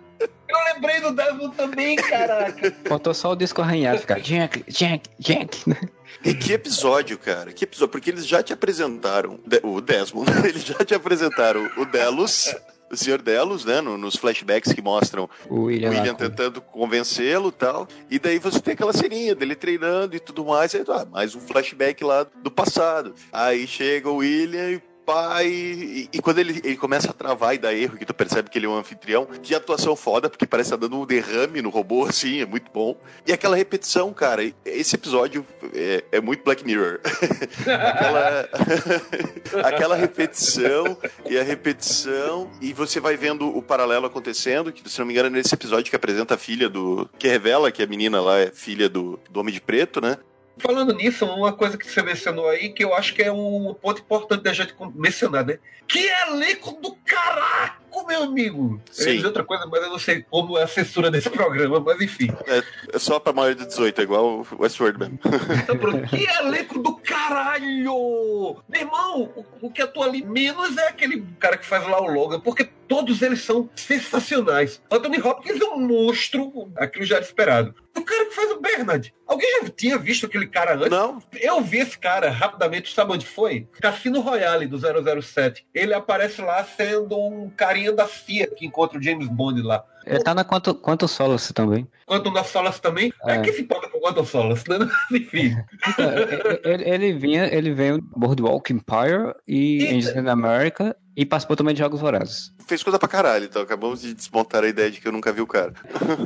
Eu lembrei do Desmond também, caraca. Faltou só o disco arranhado, ficar Jack, Jack, Jack. E que episódio, cara? Que episódio? Porque eles já te apresentaram o Desmond, *laughs* eles já te apresentaram o Delos, o Sr. Delos, né? no- nos flashbacks que mostram O William, o William tentando convencê-lo e tal. E daí você tem aquela ceninha dele treinando e tudo mais. Aí, ah, mais um flashback lá do passado. Aí chega o William e E, e quando ele, ele começa a travar e dar erro, que tu percebe que ele é um anfitrião, que atuação foda, porque parece que tá dando um derrame no robô, *laughs* assim, é muito bom. E aquela repetição, cara, esse episódio é, é muito Black Mirror. *laughs* aquela, *laughs* aquela repetição e a repetição, e você vai vendo o paralelo acontecendo, que se não me engano é nesse episódio que apresenta a filha do. que revela que a menina lá é filha do, do Homem de Preto, né? Falando nisso, uma coisa que você mencionou aí, que eu acho que é um ponto importante da gente mencionar, né? Que elenco do caralho! Cu, meu amigo. Eu ia Sim. dizer outra coisa, mas eu não sei como é a censura desse *laughs* programa, mas enfim. É, é só pra maior de 18, é igual o Westworld mesmo. Então, pronto. *laughs* Que elenco do caralho! Meu irmão, o, o que atua ali menos é aquele cara que faz lá o Logan, porque todos eles são sensacionais. Anthony Hopkins é um monstro, aquilo já era esperado. O cara que faz o Bernard. Alguém já tinha visto aquele cara antes? Não, Eu vi esse cara rapidamente, sabe onde foi? Cassino Royale do 007. Ele aparece lá sendo um carinha da CIA que encontra o James Bond lá. Ele tá na Quanto, Quanto Solace também. Quanto na Solace também. É, É. que se importa com Quantum Solace, né? *laughs* Enfim. Então, ele, ele vinha, ele veio do Boardwalk Empire e Eita. Angels in America e participou também de Jogos Vorazes. fez coisa pra caralho, então acabamos de desmontar a ideia de que eu nunca vi o cara.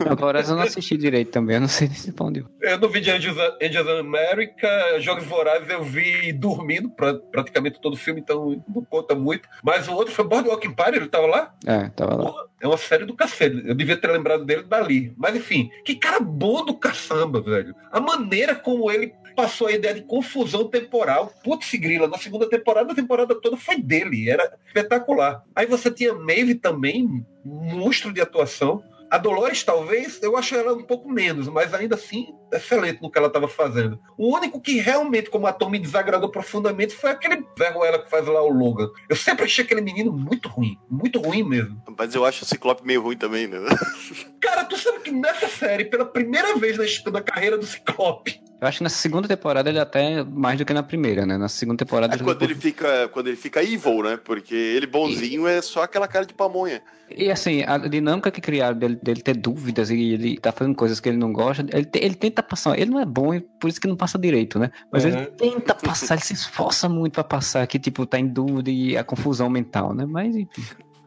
Jogos Vorazes eu não assisti direito também, eu não sei nem se respondeu. Eu não vi de Angels, Angels America, Jogos Vorazes eu vi dormindo pra, praticamente todo o filme, então não conta muito. Mas o outro foi Boardwalk Empire, ele tava lá? É, tava lá. É uma série do cacete. Eu devia ter lembrado dele dali. Mas enfim, que cara bom do caçamba, velho. A maneira como ele passou a ideia de confusão temporal. Putz, grila, na segunda temporada, a temporada toda foi dele. Era espetacular. Aí você tinha Maeve também, monstro de atuação. A Dolores, talvez, eu acho ela um pouco menos, mas ainda assim, excelente no que ela estava fazendo. O único que realmente, como ator, me desagradou profundamente foi aquele vergo ela que faz lá o Logan. Eu sempre achei aquele menino muito ruim, muito ruim mesmo. Mas eu acho o Ciclope meio ruim também, né? Cara, tu sabe que nessa série, pela primeira vez na, na carreira do Ciclope, Eu acho que na segunda temporada ele até mais do que na primeira, né? Na segunda temporada É quando ele fica, quando ele fica evil, né? Porque ele bonzinho é só aquela cara de pamonha. E assim, a dinâmica que criaram dele, dele ter dúvidas e ele tá fazendo coisas que ele não gosta, ele, te- ele tenta passar. Ele não é bom, e por isso que não passa direito, né? Mas Uhum. ele tenta passar, ele se esforça muito pra passar que, tipo, tá em dúvida e a confusão mental, né? Mas enfim.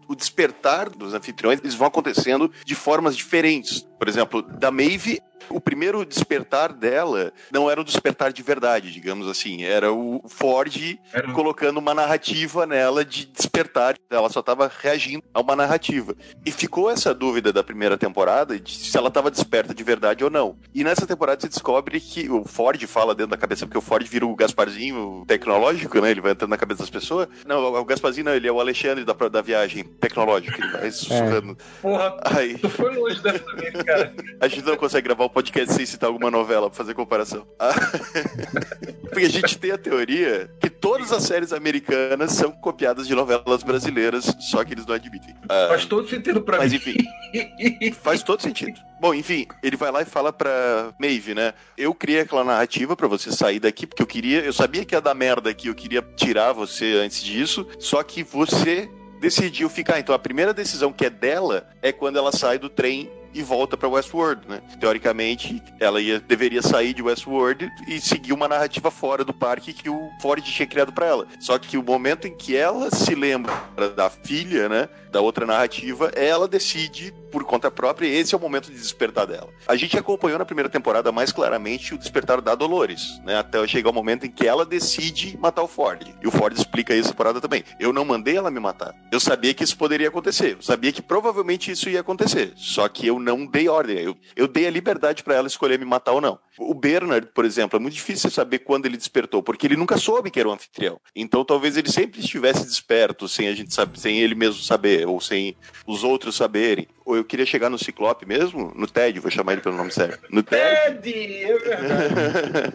O despertar dos anfitriões, eles vão acontecendo de formas diferentes. Por exemplo, da Maeve, o primeiro despertar dela não era um despertar de verdade, digamos assim. Era o Ford Era- colocando uma narrativa nela de despertar. Ela só estava reagindo a uma narrativa. E ficou essa dúvida da primeira temporada de se ela estava desperta de verdade ou não. E nessa temporada você descobre que o Ford fala dentro da cabeça, porque o Ford vira o Gasparzinho tecnológico, né? Ele vai entrando na cabeça das pessoas. Não, o Gasparzinho não, ele é o Alexandre da, da viagem tecnológica. Ele vai sussurrando. porra, Aí, tu foi longe dessa vez, cara. a gente não consegue gravar um podcast sem citar alguma novela pra fazer comparação. Ah, *laughs* Porque a gente tem a teoria que todas as séries americanas são copiadas de novelas brasileiras, só que eles não admitem. Ah, Faz todo sentido pra mas mim. enfim, faz todo sentido. Bom, enfim, ele vai lá e fala pra Maeve, né? Eu criei aquela narrativa pra você sair daqui, porque eu queria, eu sabia que ia dar merda aqui, eu queria tirar você antes disso, só que você decidiu ficar. Então a primeira decisão que é dela é quando ela sai do trem e volta pra Westworld, né? Teoricamente, ela ia, deveria sair de Westworld e seguir uma narrativa fora do parque que o Ford tinha criado pra ela. Só que o momento em que ela se lembra da filha, né? Da outra narrativa, ela decide por conta própria e esse é o momento de despertar dela. A gente acompanhou na primeira temporada mais claramente o despertar da Dolores, né? Até chegar o momento em que ela decide matar o Ford. E o Ford explica isso temporada também. Eu não mandei ela me matar. Eu sabia que isso poderia acontecer. Eu sabia que provavelmente isso ia acontecer. Só que eu não dei ordem. Eu, eu dei a liberdade pra ela escolher me matar ou não. O Bernard, por exemplo, é muito difícil saber quando ele despertou, porque ele nunca soube que era um anfitrião. Então talvez ele sempre estivesse desperto, sem a gente saber, sem ele mesmo saber, ou sem os outros saberem. Ou eu queria chegar no Ciclope mesmo, no Ted, vou chamar ele pelo nome certo. No Ted, Ted, é verdade.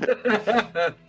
*laughs*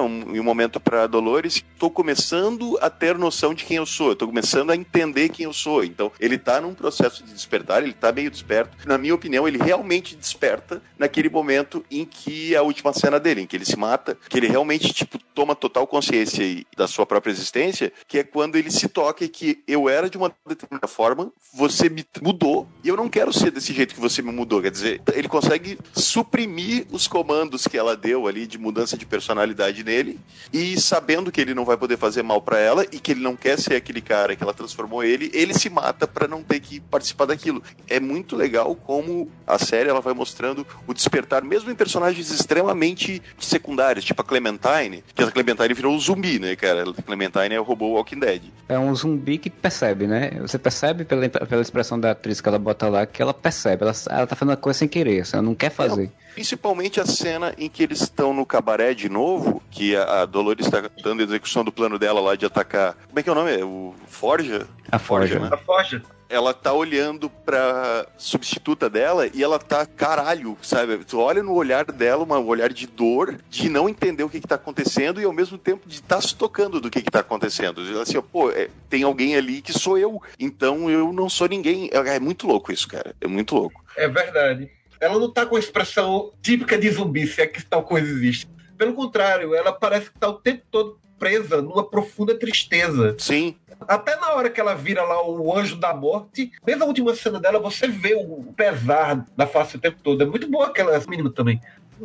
um, em um momento pra Dolores, tô começando a ter noção de quem eu sou, tô começando a entender quem eu sou. Então, ele tá num processo de despertar, ele tá meio desperto. Na minha opinião, ele realmente desperta naquele momento em que é a última cena dele, em que ele se mata, que ele realmente, tipo, toma total consciência da sua própria existência, que é quando ele se toca e que eu era de uma determinada forma, você me mudou, e eu não quero ser desse jeito que você me mudou. Quer dizer, ele consegue suprimir os comandos que ela deu ali de mudança de personalidade nele, e sabendo que ele não vai poder fazer mal pra ela e que ele não quer ser aquele cara que ela transformou ele, ele se mata pra não ter que participar daquilo. É muito legal como a série ela vai mostrando o despertar, mesmo em personagens extremamente secundários, tipo a Clementine, que a Clementine virou um zumbi, né, cara? A Clementine é o robô Walking Dead. É um zumbi que percebe, né? Você percebe pela, pela expressão da atriz que ela bota lá que ela percebe, ela, ela tá fazendo a coisa sem querer, assim, ela não quer fazer. Principalmente a cena em que eles estão no cabaré de novo, que a, a Dolores está dando execução do plano dela lá de atacar. Como é que é o nome? É o Forja? A Forja, né? A Forja. Ela tá olhando pra substituta dela e ela tá caralho, sabe? Tu olha no olhar dela, um olhar de dor, de não entender o que que tá acontecendo e ao mesmo tempo de estar tá se tocando do que que tá acontecendo. Assim, pô, é, tem alguém ali que sou eu, então eu não sou ninguém. É, é muito louco isso, cara. É muito louco. É verdade. Ela não tá com a expressão típica de zumbi, se é que tal coisa existe. Pelo contrário, ela parece que tá o tempo todo presa numa profunda tristeza. Sim. Até na hora que ela vira lá o anjo da morte, desde a última cena dela, você vê o pesar da face o tempo todo. É muito boa aquela menina também.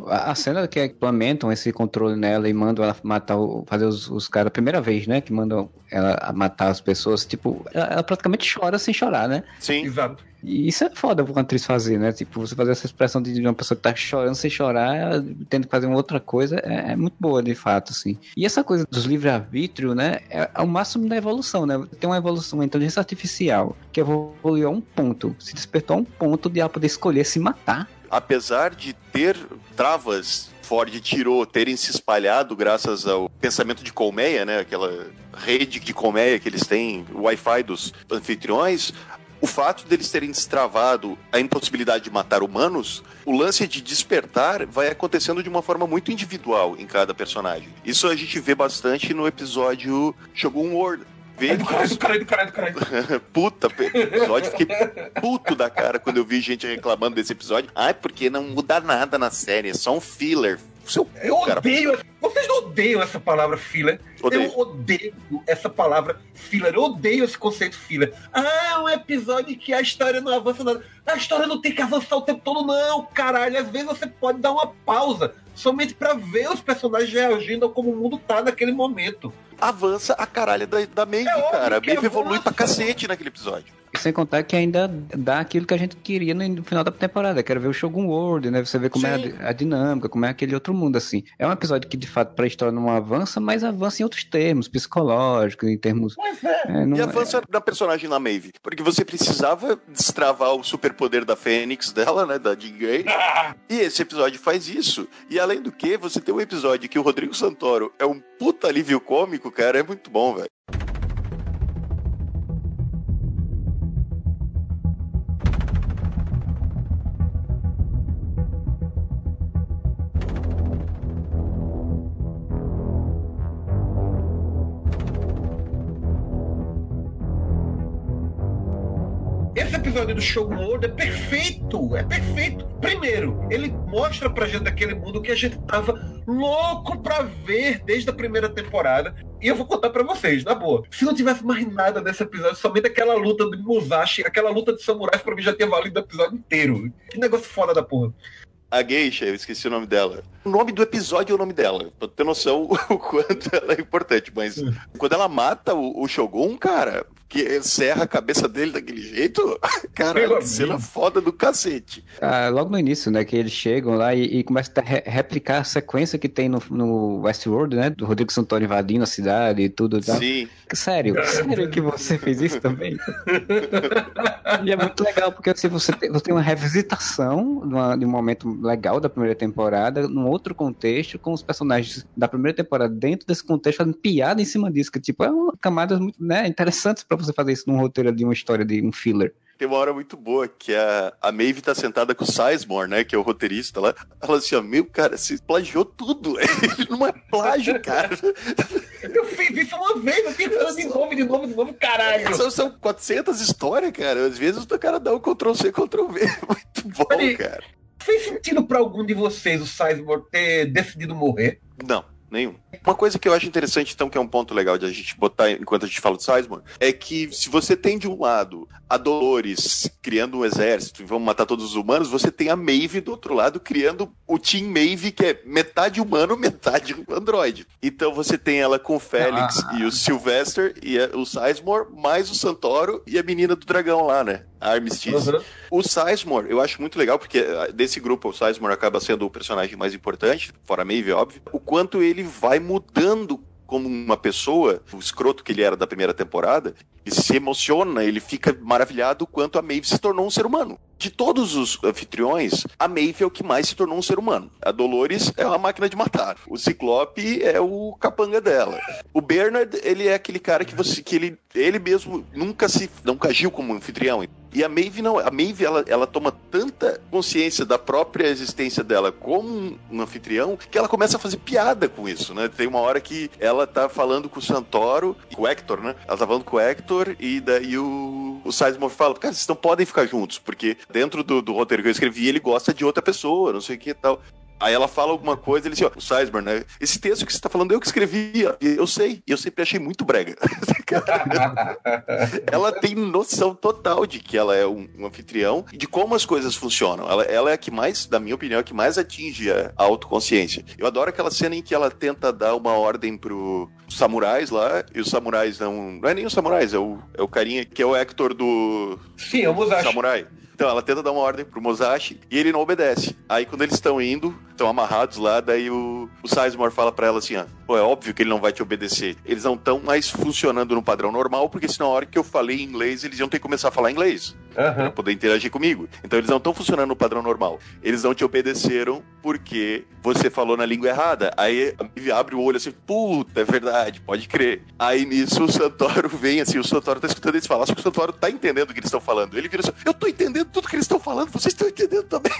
A cena que implementam esse controle nela e mandam ela matar, o, fazer os, os caras, a primeira vez, né? Que mandam ela matar as pessoas, tipo, ela, ela, praticamente chora sem chorar, né? Sim. Exato. E isso é foda pra uma atriz fazer, né? Tipo, você fazer essa expressão de uma pessoa que tá chorando sem chorar, tendo que fazer uma outra coisa, é, é muito boa, de fato, assim. E essa coisa dos livre-arbítrio, né? É, é o máximo da evolução, né? Tem uma evolução, uma inteligência artificial que evoluiu a um ponto, se despertou a um ponto de ela poder escolher se matar apesar de ter travas Ford tirou terem se espalhado graças ao pensamento de colmeia, né? Aquela rede de colmeia que eles têm, o Wi-Fi dos anfitriões. O fato deles terem destravado a impossibilidade de matar humanos, o lance de despertar vai acontecendo de uma forma muito individual em cada personagem. Isso a gente vê bastante no episódio Shogun World, Do caralho, do caralho, do caralho, do caralho. *laughs* Puta, episódio, fiquei puto da cara quando eu vi gente reclamando desse episódio. Ai, porque não muda nada na série, é só um filler. Seu eu cara, odeio. Vocês não odeiam essa palavra filler? Odeio. Eu odeio essa palavra filler. Eu odeio esse conceito filler. Ah, é um episódio que a história não avança nada. A história não tem que avançar o tempo todo, não, caralho. Às vezes você pode dar uma pausa somente para ver os personagens reagindo a como o mundo tá naquele momento avança a caralho da, da Maeve, é cara. A Maeve evolui pra cacete naquele episódio. Sem contar que ainda dá aquilo que a gente queria no final da temporada. Quero ver o Shogun World, né? Você vê como Sim. é a, a, dinâmica, como é aquele outro mundo, assim. É um episódio que, de fato, pra história não avança, mas avança em outros termos, psicológicos, em termos... É. É, não, e avança é... da personagem na Maeve. Porque você precisava destravar o superpoder da Fênix dela, né? Da Jean Grey. *laughs* e esse episódio faz isso. E além do que, você tem um episódio que o Rodrigo Santoro é um puta alívio cômico, cara. É muito bom, velho. Do Shogun World é perfeito, é perfeito. Primeiro, ele mostra pra gente daquele mundo que a gente tava louco pra ver desde a primeira temporada. E eu vou contar pra vocês, na boa. Se não tivesse mais nada desse episódio, somente aquela luta de Musashi, aquela luta de samurais, pra mim já tinha valido o episódio inteiro. Que negócio foda da porra a geisha, eu esqueci o nome dela. O nome do episódio é o nome dela, pra ter noção *laughs* o quanto ela é importante. Mas quando ela mata o, o Shogun, cara, que serra a cabeça dele daquele jeito, *laughs* cara, cena foda do cacete. Ah, logo no início, né, que eles chegam lá e, e começam a re replicar a sequência que tem no, no Westworld, né, do Rodrigo Santoro invadindo a cidade e tudo. Tá? Sim. Sério, *laughs* sério que você fez isso também? *laughs* e é muito legal, porque assim, você, tem, você tem uma revisitação de, uma, de um momento legal da primeira temporada, num outro contexto, com os personagens da primeira temporada dentro desse contexto, fazendo piada em cima disso, que tipo, é uma camada muito né, interessante pra você fazer isso num roteiro de uma história de um filler. Tem uma hora muito boa que a, a Maeve tá sentada com o Sizemore, né? Que é o roteirista lá. Ela assim, ó, meu, cara, você plagiou tudo. *laughs* não é plágio, cara. *laughs* Eu fiz isso uma vez, eu fiz de novo, de novo, de novo, caralho. São, são 400 histórias, cara. Às vezes o cara dá um Ctrl-C, Ctrl-V. *laughs* Muito bom, cara. Fez sentido para algum de vocês o Sizemore ter decidido morrer? Não nenhum. Uma coisa que eu acho interessante, então, que é um ponto legal de a gente botar enquanto a gente fala do Sizemore, é que se você tem de um lado a Dolores criando um exército e vamos matar todos os humanos, você tem a Maeve do outro lado criando o Team Maeve, que é metade humano, *laughs* metade androide. Então você tem ela com o Félix ah. e o Sylvester e o Sizemore, mais o Santoro e a menina do dragão lá, né? Armistice. Uhum. O Sizemore, eu acho muito legal, porque ah, desse grupo o Sizemore acaba sendo o personagem mais importante, fora Maeve, óbvio. O quanto ele vai mudando como uma pessoa, o escroto que ele era da primeira temporada, se emociona, ele fica maravilhado quanto a Maeve se tornou um ser humano. De todos os anfitriões, a Maeve é o que mais se tornou um ser humano. A Dolores é uma máquina de matar. O Ciclope é o capanga dela. O Bernard, ele é aquele cara que você que ele ele mesmo nunca se nunca agiu como anfitrião. E a Maeve não, a Maeve ela, ela toma tanta consciência da própria existência dela como um, um anfitrião que ela começa a fazer piada com isso, né? Tem uma hora que ela tá falando com o Santoro, com o Hector, né? Ela tá falando com o Hector e daí o, o Sizemore fala, cara, vocês não podem ficar juntos, porque dentro do, do roteiro que eu escrevi, ele gosta de outra pessoa, não sei o que e tal. Aí ela fala alguma coisa, ele diz, ó, o Sizemore, né? Esse texto que você tá falando, eu que escrevi, eu sei, e eu sempre achei muito brega. *laughs* ela tem noção total de que ela é um, um, anfitrião e de como as coisas funcionam. Ela, ela é a que mais, na minha opinião, é a que mais atinge a, a autoconsciência. Eu adoro aquela cena em que ela tenta dar uma ordem pro samurais lá, e os samurais não. Não é nem os samurais, é o, é o carinha que é o Hector do. Sim, é o Musashi. Samurai. Então ela tenta dar uma ordem pro Musashi e ele não obedece. Aí quando eles estão indo, estão amarrados lá, daí o, o Sizemore fala para ela assim: ah, Pô, é óbvio que ele não vai te obedecer. Eles não estão mais funcionando no padrão normal, porque senão a hora que eu falei inglês, eles iam ter que começar a falar inglês. Uhum. Pra poder interagir comigo. Então eles não estão funcionando no padrão normal. Eles não te obedeceram porque você falou na língua errada. Aí abre o olho assim, puta, é verdade, pode crer. Aí nisso o Santoro *laughs* vem assim, o Santoro tá escutando eles falar, só que o Santoro tá entendendo o que eles estão falando. Ele vira assim, eu tô entendendo tudo que eles estão falando, vocês estão entendendo também.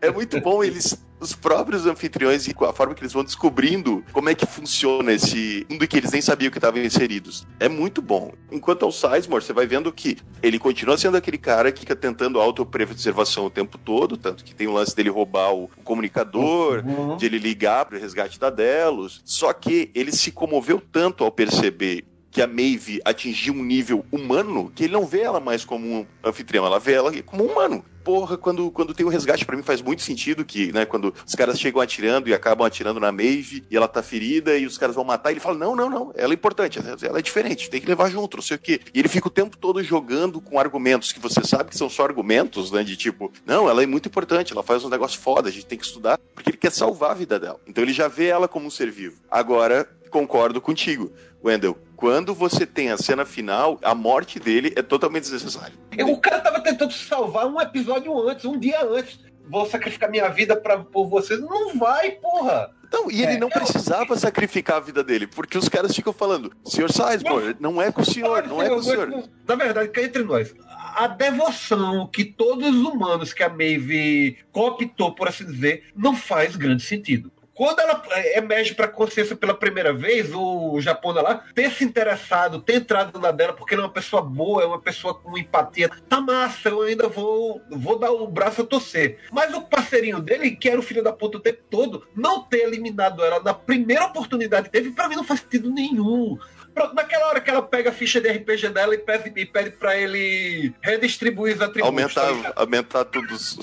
é, *laughs* é muito bom eles os próprios anfitriões e a forma que eles vão descobrindo como é que funciona esse mundo que eles nem sabiam que estavam inseridos. É muito bom. Enquanto ao Sizemore, você vai vendo que ele continua sendo aquele cara que fica tentando autopreservação o tempo todo, tanto que tem o lance dele roubar o comunicador, uhum. de ele ligar para o resgate da Delos. Só que ele se comoveu tanto ao perceber que a Maeve atingiu um nível humano que ele não vê ela mais como um anfitrião, ela vê ela como um humano. Porra, quando, quando tem o resgate, para mim faz muito sentido que, né, quando os caras chegam atirando e acabam atirando na Maeve e ela tá ferida e os caras vão matar, ele fala: Não, não, não, ela é importante, ela é diferente, tem que levar junto, não sei o quê. E ele fica o tempo todo jogando com argumentos que você sabe que são só argumentos, né, de tipo, não, ela é muito importante, ela faz um negócio foda, a gente tem que estudar, porque ele quer salvar a vida dela. Então ele já vê ela como um ser vivo. Agora, concordo contigo, Wendell quando você tem a cena final, a morte dele é totalmente desnecessária. O cara tava tentando salvar um episódio antes, um dia antes. Vou sacrificar minha vida pra, por vocês. Não vai, porra! Não, e ele é, não precisava sacrificar a vida dele, porque os caras ficam falando, senhor Sizemore, não, não é com o senhor, não é com o senhor. Na verdade, cá entre nós, a devoção que todos os humanos que a Maeve cooptou, por assim dizer, não faz grande sentido. Quando ela emerge para consciência pela primeira vez, o Japão lá ter se interessado, ter entrado na dela, porque ela é uma pessoa boa, é uma pessoa com empatia, tá massa, eu ainda vou, vou dar o braço a torcer. Mas o parceirinho dele, que era o filho da puta o tempo todo, não ter eliminado ela na primeira oportunidade que teve, para mim não faz sentido nenhum. Pronto, naquela hora que ela pega a ficha de RPG dela e pede, e pede pra ele redistribuir os atributos. Aumentar, tá aumentar todos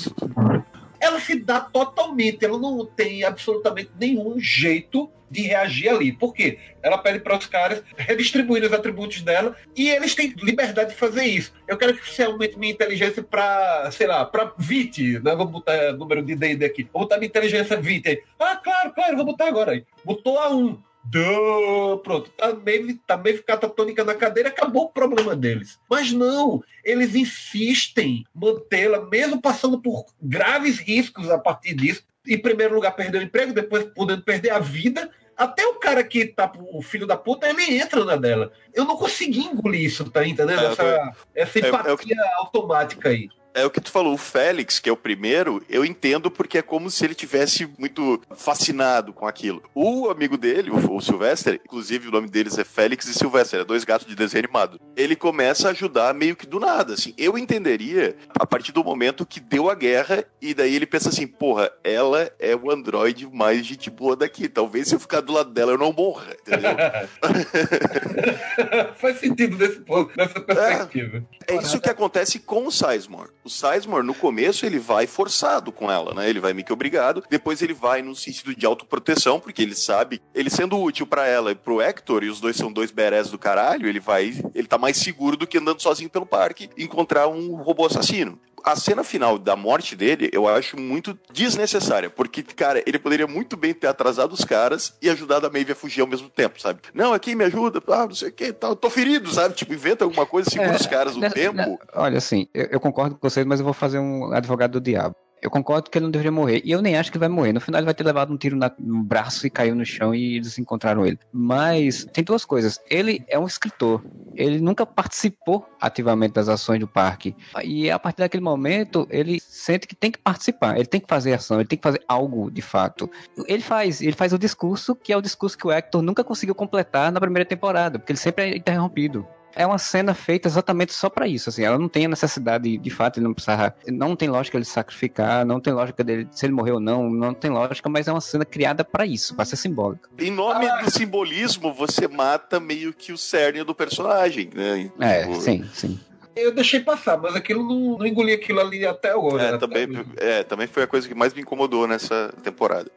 ela se dá totalmente, ela não tem absolutamente nenhum jeito de reagir ali. Por quê? Ela pede para os caras redistribuir os atributos dela e eles têm liberdade de fazer isso. Eu quero que você aumente minha inteligência para, sei lá, para 20, né? Vamos botar número de D&D aqui. Vou botar minha inteligência 20 aí. Ah, claro, claro, vou botar agora aí. Botou a 1. Duh, pronto, tá meio, tá meio catatônica na cadeira, acabou o problema deles. Mas não, eles insistem mantê-la, mesmo passando por graves riscos a partir disso. Em primeiro lugar, perder o emprego, depois podendo perder a vida. Até o cara que tá o filho da puta, ele entra na dela. Eu não consegui engolir isso, tá entendendo? É, essa, essa empatia é, é que... automática aí é o que tu falou, o Félix, que é o primeiro, eu entendo porque é como se ele tivesse muito fascinado com aquilo. O amigo dele, o, Sylvester, inclusive o nome deles é Félix e Sylvester, é dois gatos de desenho animado. Ele começa a ajudar meio que do nada, assim. Eu entenderia a partir do momento que deu a guerra e daí ele pensa assim, porra, ela é o androide mais gente boa daqui. Talvez se eu ficar do lado dela eu não morra, entendeu? *laughs* Faz sentido nesse ponto, nessa perspectiva. É, é isso que acontece com o Sizemore o Sizemore, no começo, ele vai forçado com ela, né? Ele vai meio que obrigado. Depois ele vai no sentido de autoproteção, porque ele sabe, ele sendo útil para ela e pro Hector, e os dois são dois berés do caralho, ele vai, ele tá mais seguro do que andando sozinho pelo parque encontrar um robô assassino. A cena final da morte dele, eu acho muito desnecessária, porque, cara, ele poderia muito bem ter atrasado os caras e ajudado a Maeve a fugir ao mesmo tempo, sabe? Não, aqui me ajuda, ah, não sei o que, tal, tô ferido, sabe? Tipo, inventa alguma coisa, segura É, os caras um né, tempo. né, olha, assim, eu, eu concordo com vocês, mas eu vou fazer um advogado do diabo. Eu concordo que ele não deveria morrer. E eu nem acho que vai morrer. No final ele vai ter levado um tiro na- no braço e caiu no chão e eles encontraram ele. Mas tem duas coisas. Ele é um escritor. Ele nunca participou ativamente das ações do parque. E a partir daquele momento, ele sente que tem que participar. Ele tem que fazer ação. Ele tem que fazer algo de fato. Ele faz. Ele faz o discurso que é o discurso que o Hector nunca conseguiu completar na primeira temporada. Porque ele sempre é interrompido é uma cena feita exatamente só pra isso, assim, ela não tem a necessidade, de fato, ele não precisava, não tem lógica ele sacrificar, não tem lógica dele, se ele morreu ou não, não tem lógica, mas é uma cena criada pra isso, pra ser simbólica. Em nome do simbolismo, você mata meio que o cerne do personagem, né? É, Tipo, sim, sim. Eu deixei passar, mas aquilo não, não engoli aquilo ali até agora. É, também, hoje. é, também foi a coisa que mais me incomodou nessa temporada.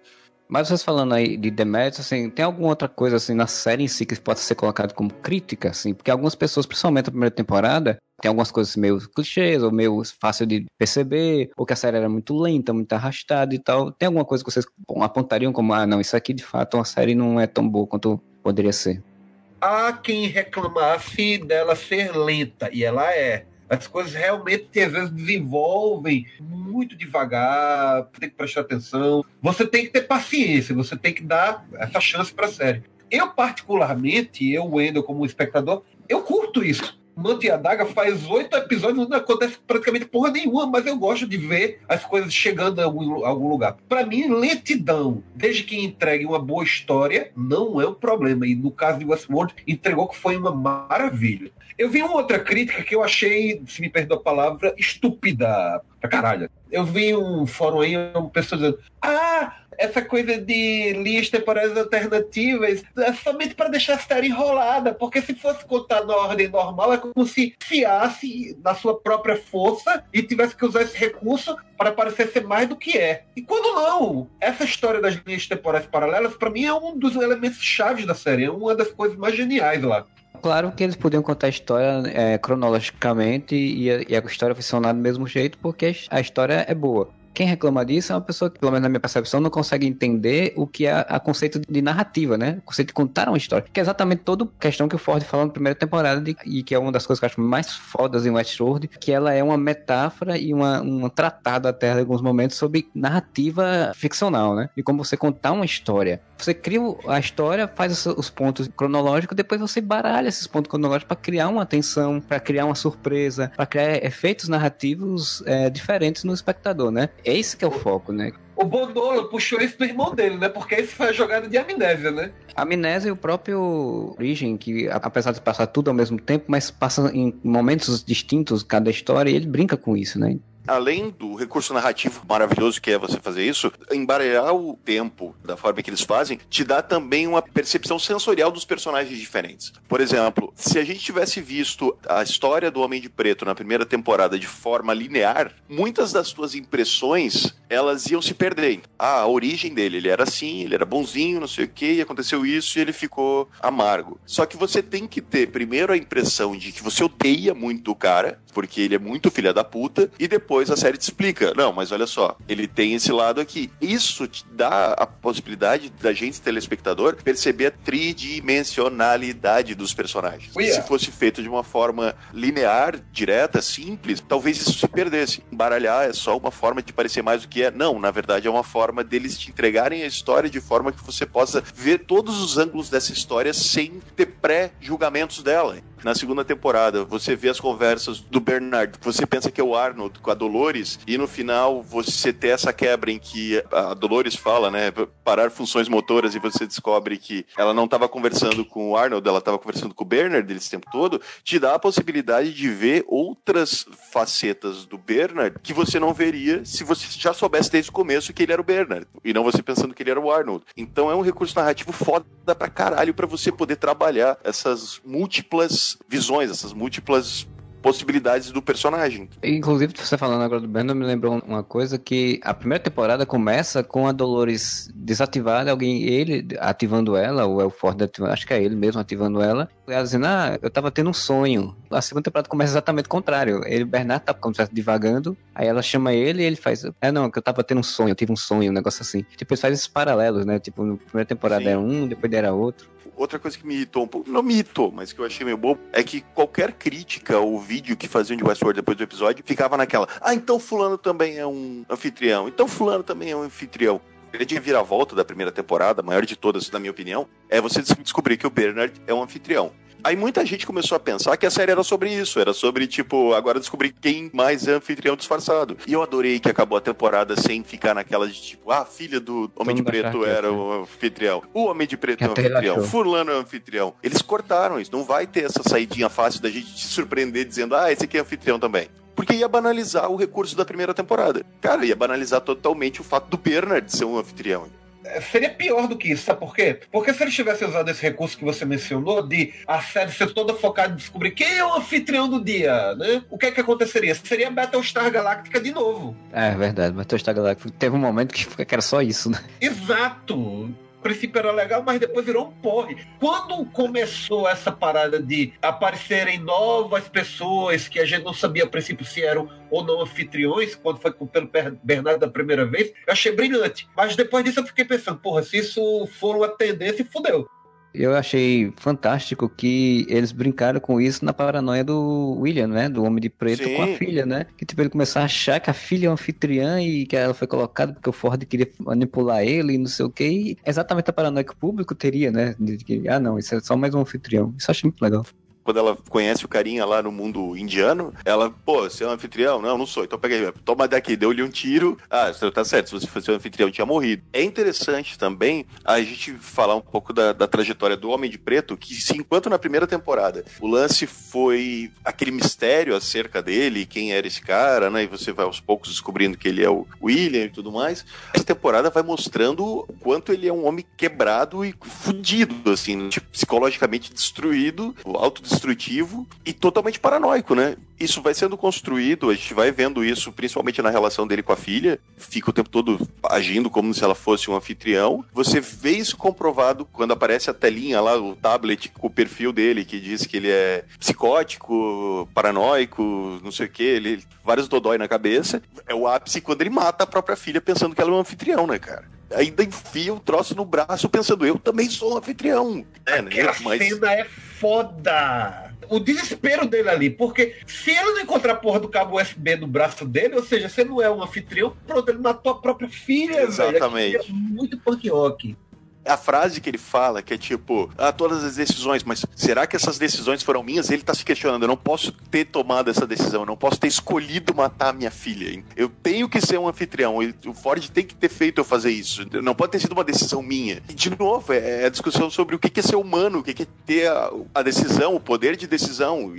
Mas vocês falando aí de deméritos, assim, tem alguma outra coisa, assim, na série em si que pode ser colocado como crítica, assim? Porque algumas pessoas, principalmente na primeira temporada, tem algumas coisas meio clichês, ou meio fácil de perceber, ou que a série era muito lenta, muito arrastada e tal. Tem alguma coisa que vocês apontariam como, ah, não, isso aqui de fato uma série não é tão boa quanto poderia ser? Há quem reclamasse dela ser lenta, e ela é. As coisas realmente às vezes desenvolvem muito devagar, tem que prestar atenção. Você tem que ter paciência, você tem que dar essa chance para a série. Eu, particularmente, eu, Wendel, como espectador, eu curto isso. Manto e a Daga faz oito episódios, não acontece praticamente porra nenhuma, mas eu gosto de ver as coisas chegando a algum, a algum lugar. Para mim, lentidão, desde que entregue uma boa história, não é um problema. E no caso de Westworld, entregou que foi uma maravilha. Eu vi uma outra crítica que eu achei, se me perdoa a palavra, estúpida pra caralho. Eu vi um fórum aí, uma pessoa dizendo: Ah, essa coisa de linhas temporais alternativas é somente para deixar a série enrolada, porque se fosse contar na ordem normal, é como se fiasse na sua própria força e tivesse que usar esse recurso para parecer ser mais do que é. E quando não, essa história das linhas temporais paralelas, para mim, é um dos elementos chaves da série, é uma das coisas mais geniais lá. Claro que eles podiam contar a história é, cronologicamente e a, e a história funcionar do mesmo jeito, porque a história é boa. Quem reclama disso é uma pessoa que, pelo menos na minha percepção, não consegue entender o que é a conceito de narrativa, né? O conceito de contar uma história. Que é exatamente toda questão que o Ford falou na primeira temporada de- e que é uma das coisas que eu acho mais fodas em Westworld, que ela é uma metáfora e uma, um tratado até em alguns momentos sobre narrativa ficcional, né? E como você contar uma história. Você cria a história, faz os pontos cronológicos, depois você baralha esses pontos cronológicos para criar uma tensão, para criar uma surpresa, para criar efeitos narrativos é, diferentes no espectador, né? É esse que é o foco, né? O Bonolo puxou isso do irmão dele, né? Porque isso foi a jogada de amnésia, né? Amnésia e o próprio Origem, que apesar de passar tudo ao mesmo tempo, mas passa em momentos distintos cada história, e ele brinca com isso, né? Além do recurso narrativo maravilhoso que é você fazer isso, embaralhar o tempo da forma que eles fazem te dá também uma percepção sensorial dos personagens diferentes. Por exemplo, se a gente tivesse visto a história do Homem de Preto na primeira temporada de forma linear, muitas das tuas impressões elas iam se perder. Ah, a origem dele, ele era assim, ele era bonzinho, não sei o que, e aconteceu isso e ele ficou amargo. Só que você tem que ter primeiro a impressão de que você odeia muito o cara, porque ele é muito filha da puta, e depois a série te explica. Não, mas olha só, ele tem esse lado aqui. Isso te dá a possibilidade da gente, telespectador, perceber a tridimensionalidade dos personagens. Se fosse feito de uma forma linear, direta, simples, talvez isso se perdesse. Embaralhar é só uma forma de parecer mais do que é. Não, na verdade é uma forma deles te entregarem a história de forma que você possa ver todos os ângulos dessa história sem ter pré-julgamentos dela. Na segunda temporada, você vê as conversas do Bernard, você pensa que é o Arnold com a Dolores, e no final você tem essa quebra em que a Dolores fala, né, parar funções motoras, e você descobre que ela não estava conversando com o Arnold, ela estava conversando com o Bernard esse tempo todo, te dá a possibilidade de ver outras facetas do Bernard que você não veria se você já soubesse desde o começo que ele era o Bernard, e não você pensando que ele era o Arnold. Então é um recurso narrativo foda pra caralho pra você poder trabalhar essas múltiplas visões, essas múltiplas possibilidades do personagem. Inclusive, você falando agora do Brandon, me lembrou uma coisa que a primeira temporada começa com a Dolores desativada, alguém, ele ativando ela, ou é o Ford ativando, acho que é ele mesmo ativando ela, e ela dizendo, ah, eu tava tendo um sonho. A segunda temporada começa exatamente o contrário. Ele, o Bernardo tá como se divagando, aí ela chama ele e ele faz, é não, que eu tava tendo um sonho, eu tive um sonho, um negócio assim. Tipo, eles fazem esses paralelos, né? Tipo, na primeira temporada Sim. era um, depois era outro. Outra coisa que me irritou um pouco, não me irritou, mas que eu achei meio bobo, é que qualquer crítica ou vídeo que faziam de Westworld depois do episódio ficava naquela, ah, então fulano também é um anfitrião, então fulano também é um anfitrião. A grande viravolta da primeira temporada, maior de todas, na minha opinião, é você des- descobrir que o Bernard é um anfitrião. Aí muita gente começou a pensar que a série era sobre isso, era sobre, tipo, agora descobrir quem mais é anfitrião disfarçado. E eu adorei que acabou a temporada sem ficar naquela de, tipo, ah, a filha do Homem de mundo achar Preto é, era né? o anfitrião. O Homem de Preto é o anfitrião. achou. Fulano é o anfitrião. Eles cortaram isso. Não vai ter essa saidinha fácil da gente se surpreender dizendo, ah, esse aqui é anfitrião também. Porque ia banalizar o recurso da primeira temporada. Cara, ia banalizar totalmente o fato do Bernard ser um anfitrião. É, Seria pior do que isso, sabe por quê? Porque se eles tivessem usado esse recurso que você mencionou, de a série ser toda focada em descobrir quem é o anfitrião do dia, né? O que é que aconteceria? Seria Battlestar Galactica de novo. É verdade, mas Star Galactica teve um momento que que *laughs* era só isso, né? Exato. Princípio era legal, mas depois virou um porre. Quando começou essa parada de aparecerem novas pessoas que a gente não sabia a princípio se eram ou não anfitriões, quando foi com- pelo Bernardo da primeira vez, eu achei brilhante. Mas depois disso eu fiquei pensando, porra, se isso for uma tendência, fudeu. Eu achei fantástico que eles brincaram com isso na paranoia do William, né? Do Homem de Preto Sim. com a filha, né? Que tipo, ele começou a achar que a filha é uma anfitriã e que ela foi colocada porque o Ford queria manipular ele e não sei o que. E exatamente a paranoia que o público teria, né? De que, ah, não, isso é só mais um anfitrião. Isso eu achei muito legal. Quando ela conhece o carinha lá no mundo indiano, ela, pô, você é um anfitrião? Não, não sou. Então pega aí, toma daqui, deu-lhe um tiro. Ah, você tá certo, se você fosse um anfitrião, tinha morrido. É interessante também a gente falar um pouco da, da trajetória do Homem de Preto, que se enquanto na primeira temporada o lance foi aquele mistério acerca dele, quem era esse cara, né? E você vai aos poucos descobrindo que ele é o William e tudo mais. Essa temporada vai mostrando quanto ele é um homem quebrado e fudido, assim, tipo, psicologicamente destruído, autodestrutivo e totalmente paranoico, né? Isso vai sendo construído, a gente vai vendo isso principalmente na relação dele com a filha, fica o tempo todo agindo como se ela fosse um anfitrião. Você vê isso comprovado quando aparece a telinha lá, o tablet com o perfil dele, que diz que ele é psicótico, paranoico, não sei o que, ele vários dodói na cabeça. É o ápice quando ele mata a própria filha pensando que ela é um anfitrião, né, cara? Ainda enfia o troço no braço pensando, eu também sou um anfitrião. É, né? Aquela Mas cena é foda. O desespero dele ali, porque se ele não encontrar a porra do cabo USB no braço dele, ou seja, você não é um anfitrião, pronto, ele matou a própria filha, Exatamente. velho. É muito punk rock. A frase que ele fala, que é tipo, ah, todas as decisões, mas será que essas decisões foram minhas? Ele tá se questionando, eu não posso ter tomado essa decisão, eu não posso ter escolhido matar a minha filha. Eu tenho que ser um anfitrião, o Ford tem que ter feito eu fazer isso. Não pode ter sido uma decisão minha. E, de novo, é a discussão sobre o que é ser humano, o que é ter a, decisão, o poder de decisão.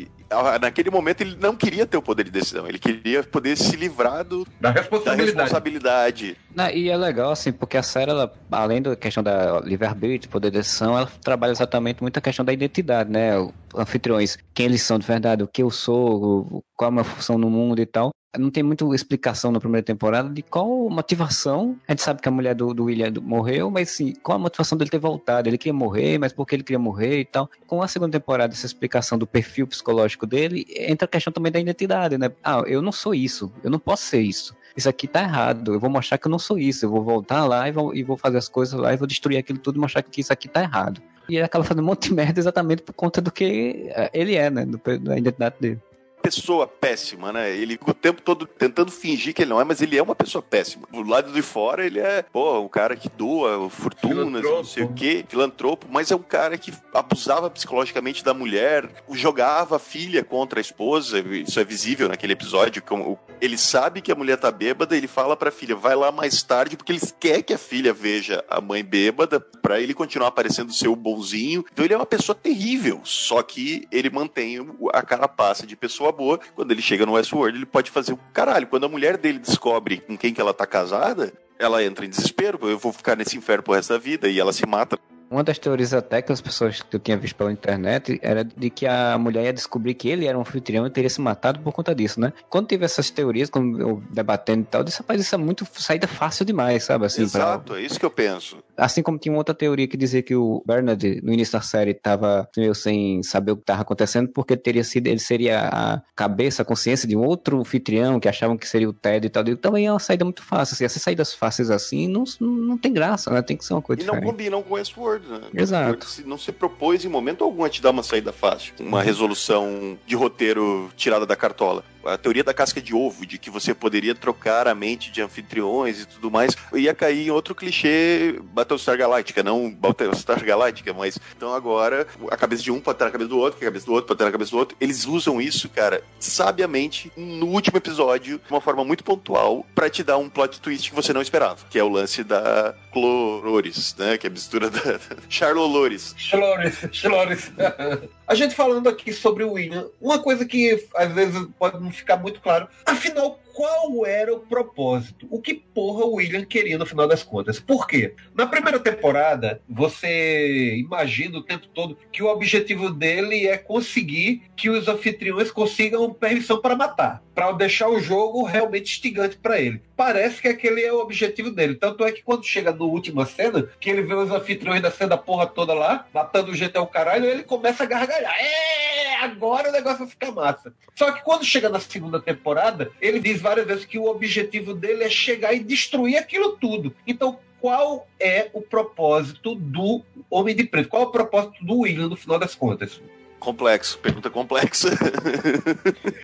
Naquele momento ele não queria ter o poder de decisão, ele queria poder se livrar do, Da da responsabilidade. E é legal, assim, porque a série, ela, além da questão da livre-arbítrio, poder de decisão, ela trabalha exatamente muito a questão da identidade, né? Anfitriões, quem eles são de verdade, o que eu sou, qual é a minha função no mundo e tal. Não tem muita explicação na primeira temporada de qual motivação. A gente sabe que a mulher do, do William morreu, mas assim, qual a motivação dele ter voltado? Ele queria morrer, mas por que ele queria morrer e tal. Com a segunda temporada, essa explicação do perfil psicológico dele, entra a questão também da identidade, né? Ah, eu não sou isso, eu não posso ser isso isso aqui tá errado, eu vou mostrar que eu não sou isso, eu vou voltar lá e vou, e vou fazer as coisas lá e vou destruir aquilo tudo e mostrar que isso aqui tá errado. E ele acaba fazendo um monte de merda exatamente por conta do que eh, ele é, né? Do, da identidade dele. Pessoa péssima, né? Ele o tempo todo tentando fingir que ele não é, mas ele é uma pessoa péssima. Do lado de fora, ele é, pô, um cara que doa fortunas, não sei o quê, filantropo, mas é um cara que abusava psicologicamente da mulher, jogava a filha contra a esposa, isso é visível naquele episódio, como ele sabe que a mulher tá bêbada, ele fala pra filha, vai lá mais tarde, porque ele quer que a filha veja a mãe bêbada, pra ele continuar parecendo ser o bonzinho. Então ele é uma pessoa terrível, só que ele mantém a carapaça de pessoa boa. Quando ele chega no Westworld, ele pode fazer o caralho. Quando a mulher dele descobre com quem que ela tá casada, ela entra em desespero, eu vou ficar nesse inferno pro resto da vida, e ela se mata. Uma das teorias até que as pessoas que eu tinha visto pela internet era de que a mulher ia descobrir que ele era um anfitrião e teria se matado por conta disso, né? Quando tive essas teorias, quando eu debatendo e tal, eu disse, rapaz, isso é muito saída fácil demais, sabe? Assim, Exato, pra... é isso que eu penso. Assim como tinha outra teoria que dizia que o Bernard, no início da série, estava meio sem saber o que estava acontecendo, porque teria sido, ele seria a cabeça, a consciência de um outro anfitrião que achavam que seria o Ted e tal. E também é uma saída muito fácil. Assim, essas saídas fáceis assim não, não tem graça, né? Tem que ser uma coisa E diferente. não combinam com Westworld, né? Exato. Não se propôs em momento algum a te dar uma saída fácil, uma Uhum. resolução de roteiro tirada da cartola. A teoria da casca de ovo, de que você poderia trocar a mente de anfitriões e tudo mais, ia cair em outro clichê Battlestar Galactica, não Battlestar Galactica, mas então agora a cabeça de um pode estar na cabeça do outro, que a cabeça do outro pode estar na cabeça do outro. Eles usam isso, cara, sabiamente no último episódio, de uma forma muito pontual, pra te dar um plot twist que você não esperava, que é o lance da Clorores, né? Que é a mistura da Charlolores. Chlores, Chlores. *laughs* A gente falando aqui sobre o William, uma coisa que às vezes pode não ficar muito claro, afinal, qual era o propósito? O que porra o William queria no final das contas? Por quê? Na primeira temporada, você imagina o tempo todo que o objetivo dele é conseguir que os anfitriões consigam permissão para matar, para deixar o jogo realmente instigante para ele. Parece que aquele é o objetivo dele. Tanto é que quando chega no última cena, que ele vê os anfitriões descendo a porra toda lá, matando o gente ao caralho, ele começa a É, agora o negócio vai ficar massa. Só que quando chega na segunda temporada, ele diz várias vezes que o objetivo dele é chegar e destruir aquilo tudo. Então, qual é o propósito do Homem de Preto? Qual é o propósito do William no final das contas? Complexo, pergunta complexa. *laughs*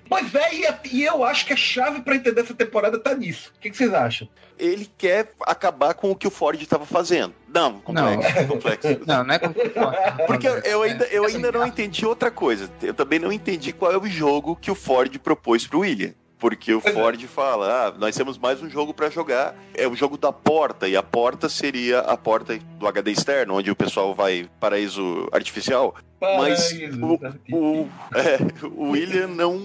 Pois é, e, e eu acho que a chave para entender essa temporada tá nisso. O que, que vocês acham? Ele quer acabar com o que o Ford estava fazendo. Não, complexo, *laughs* complexo. Não, não é com... Porque eu, ainda, eu ainda não entendi outra coisa. Eu também não entendi qual é o jogo que o Ford propôs pro William. Porque o é. Ford fala, ah, nós temos mais um jogo pra jogar. É o jogo da porta, e a porta seria a porta do HD externo, onde o pessoal vai paraíso artificial. Mas Paraíso, tá? O, é, o William não,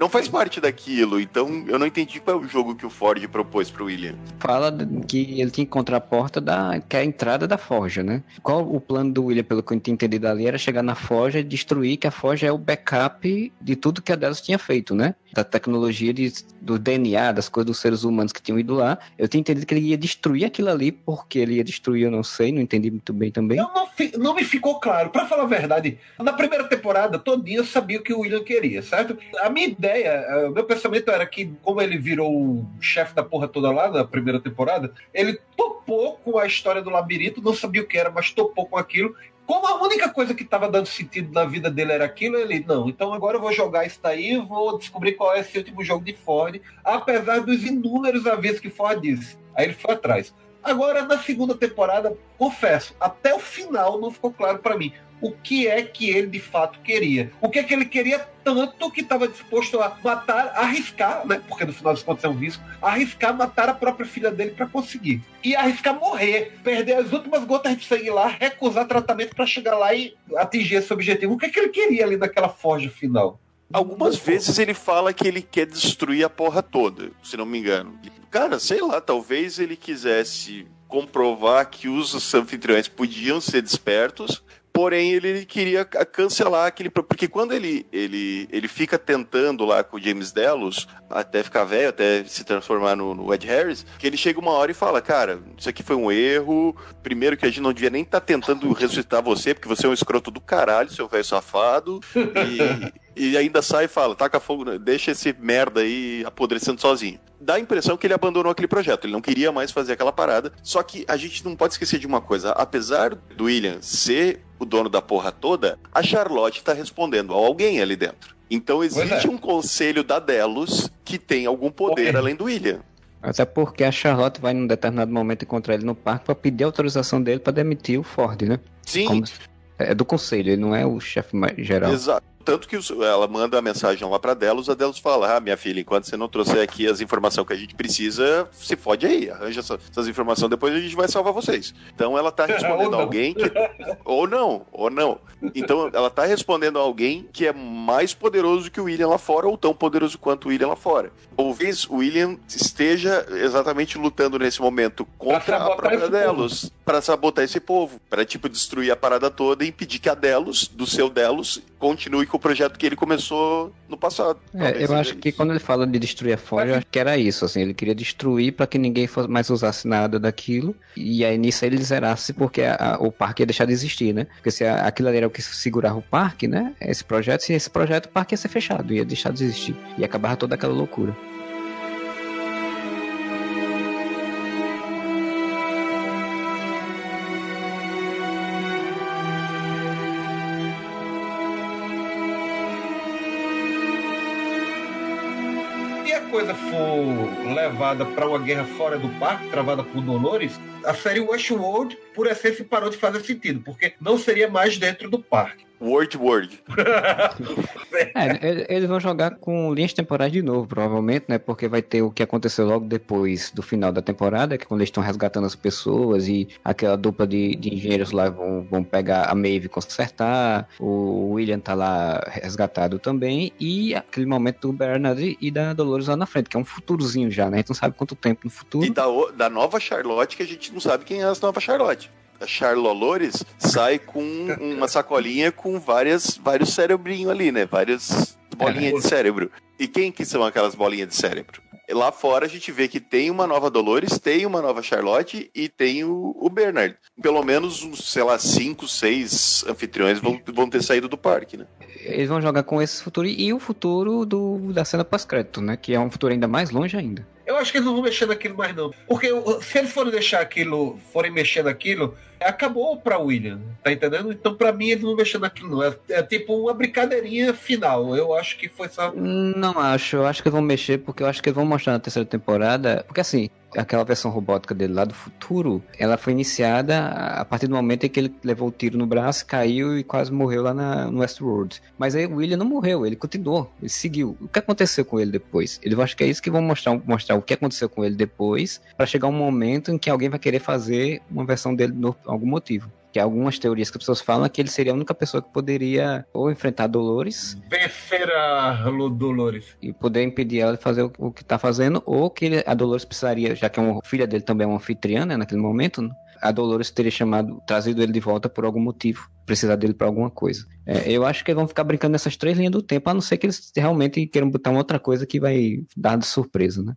não faz parte daquilo, então eu não entendi qual é o jogo que o Ford propôs pro William. Fala que ele tinha que encontrar a porta da. que é a entrada da forja, né? Qual o plano do William, pelo que eu tinha entendido ali, era chegar na forja e destruir, que a forja é o backup de tudo que a delas tinha feito, né? Da tecnologia de, do DNA, das coisas dos seres humanos que tinham ido lá. Eu tinha entendido que ele ia destruir aquilo ali, porque ele ia destruir, eu não sei, não entendi muito bem também. Eu não, fi- não me ficou claro. Pra falar a verdade, na primeira temporada, todinha eu sabia o que o William queria, certo? A minha ideia, eh, o meu pensamento era que, como ele virou o chefe da porra toda lá na primeira temporada, ele topou com a história do labirinto, não sabia o que era, mas topou com aquilo. Como a única coisa que estava dando sentido na vida dele era aquilo, ele, não, então agora eu vou jogar isso daí, vou descobrir qual é esse último jogo de Ford, apesar dos inúmeros avisos que Ford disse. Aí ele foi atrás. Agora, na segunda temporada, confesso, até o final não ficou claro para mim o que é que ele de fato queria. O que é que ele queria tanto que estava disposto a matar, arriscar, né? Porque no final das contas é um risco, arriscar matar a própria filha dele para conseguir. E arriscar morrer, perder as últimas gotas de sangue lá, recusar tratamento para chegar lá e atingir esse objetivo. O que é que ele queria ali naquela forja final? Algumas vezes ele fala que ele quer destruir a porra toda, se não me engano. Cara, sei lá, talvez ele quisesse comprovar que os anfitriões podiam ser despertos, porém ele queria ca- cancelar aquele. Porque quando ele, ele, ele fica tentando lá com o James Delos, até ficar velho, até se transformar no, no Ed Harris, que ele chega uma hora e fala: Cara, isso aqui foi um erro. Primeiro que a gente não devia nem estar tentando ressuscitar você, porque você é um escroto do caralho, seu velho safado. E. *laughs* E ainda sai e fala, taca fogo, deixa esse merda aí apodrecendo sozinho. Dá a impressão que ele abandonou aquele projeto, ele não queria mais fazer aquela parada. Só que a gente não pode esquecer de uma coisa: apesar do William ser o dono da porra toda, a Charlotte tá respondendo a alguém ali dentro. Então existe é. um conselho da Delos que tem algum poder Ok. além do William. Até porque a Charlotte vai num determinado momento encontrar ele no parque pra pedir autorização dele pra demitir o Ford, né? Sim, Como- É do conselho, ele não é o chefe geral. Exato. Tanto que os- ela manda a mensagem lá pra Delos, a Delos fala: Ah, minha filha, enquanto você não trouxer aqui as informações que a gente precisa, se fode aí, arranja essa- essas informações, depois a gente vai salvar vocês. Então ela tá *laughs* respondendo a alguém que. ou não, ou não. Então ela tá respondendo a alguém que é mais poderoso que o William lá fora, ou tão poderoso quanto o William lá fora. Talvez o William esteja exatamente lutando nesse momento contra a própria Delos, pra sabotar esse povo, Pra tipo destruir a parada toda e impedir que a Delos, do seu Delos, continue com o projeto que ele começou no passado. É, eu acho que isso. quando ele fala de destruir a Forge, eu acho que era isso, assim, ele queria destruir pra que ninguém fosse- mais usasse nada daquilo, e aí nisso ele zerasse porque a- a- o parque ia deixar de existir, né? Porque se a- aquilo ali era o que segurava o parque, né? Esse projeto, se esse projeto, o parque ia ser fechado, ia deixar de existir, e acabava toda aquela loucura. Levada para uma guerra fora do parque, travada por Dolores, a série Westworld, por essência, parou de fazer sentido, porque não seria mais dentro do parque. Word Word. *laughs* É, ele- eles vão jogar com linhas temporais de novo, provavelmente, né? Porque vai ter o que aconteceu logo depois do final da temporada, que é quando eles estão resgatando as pessoas e aquela dupla de, de engenheiros lá vão, vão pegar a Maeve e consertar, o William tá lá resgatado também, e aquele momento do Bernard e da Dolores lá na frente, que é um futurozinho já, né? A gente não sabe quanto tempo no futuro. E da, da nova Charlotte, que a gente não sabe quem é a nova Charlotte. A Charlolores sai com uma sacolinha com várias, vários cerebrinhos ali, né? Várias bolinhas de cérebro. E quem que são aquelas bolinhas de cérebro? Lá fora a gente vê que tem uma nova Dolores, tem uma nova Charlotte e tem o, o Bernard. Pelo menos, uns, sei lá, cinco, seis anfitriões vão, vão ter saído do parque, né? Eles vão jogar com esse futuro e o futuro do, da cena pós-crédito, né? Que é um futuro ainda mais longe ainda. Eu acho que eles não vão mexer naquilo mais, não. Porque se eles forem deixar aquilo, forem mexer naquilo, acabou pra William, tá entendendo? Então, pra mim, eles não mexer naquilo, não. É, é tipo uma brincadeirinha final. Eu acho que foi só. Não acho, eu acho que vão mexer porque eu acho que eles vão mostrar na terceira temporada. Porque assim, aquela versão robótica dele lá do futuro, ela foi iniciada a partir do momento em que ele levou o tiro no braço, caiu e quase morreu lá na, no Westworld. Mas aí o William não morreu, ele continuou, ele seguiu. O que aconteceu com ele depois? Eu acho que é isso que vão mostrar, mostrar o que aconteceu com ele depois, pra chegar um momento em que alguém vai querer fazer uma versão dele por algum motivo. Que algumas teorias que as pessoas falam é que ele seria a única pessoa que poderia ou enfrentar Dolores Vencer a Dolores. e poder impedir ela de fazer o, o que tá fazendo, ou que ele- a Dolores precisaria, já que é uma filha dele também é uma anfitriã, né, naquele momento, né, a Dolores teria chamado, trazido ele de volta por algum motivo, precisar dele pra alguma coisa. É, eu acho que vão ficar brincando nessas três linhas do tempo, a não ser que eles realmente queiram botar uma outra coisa que vai dar de surpresa, né?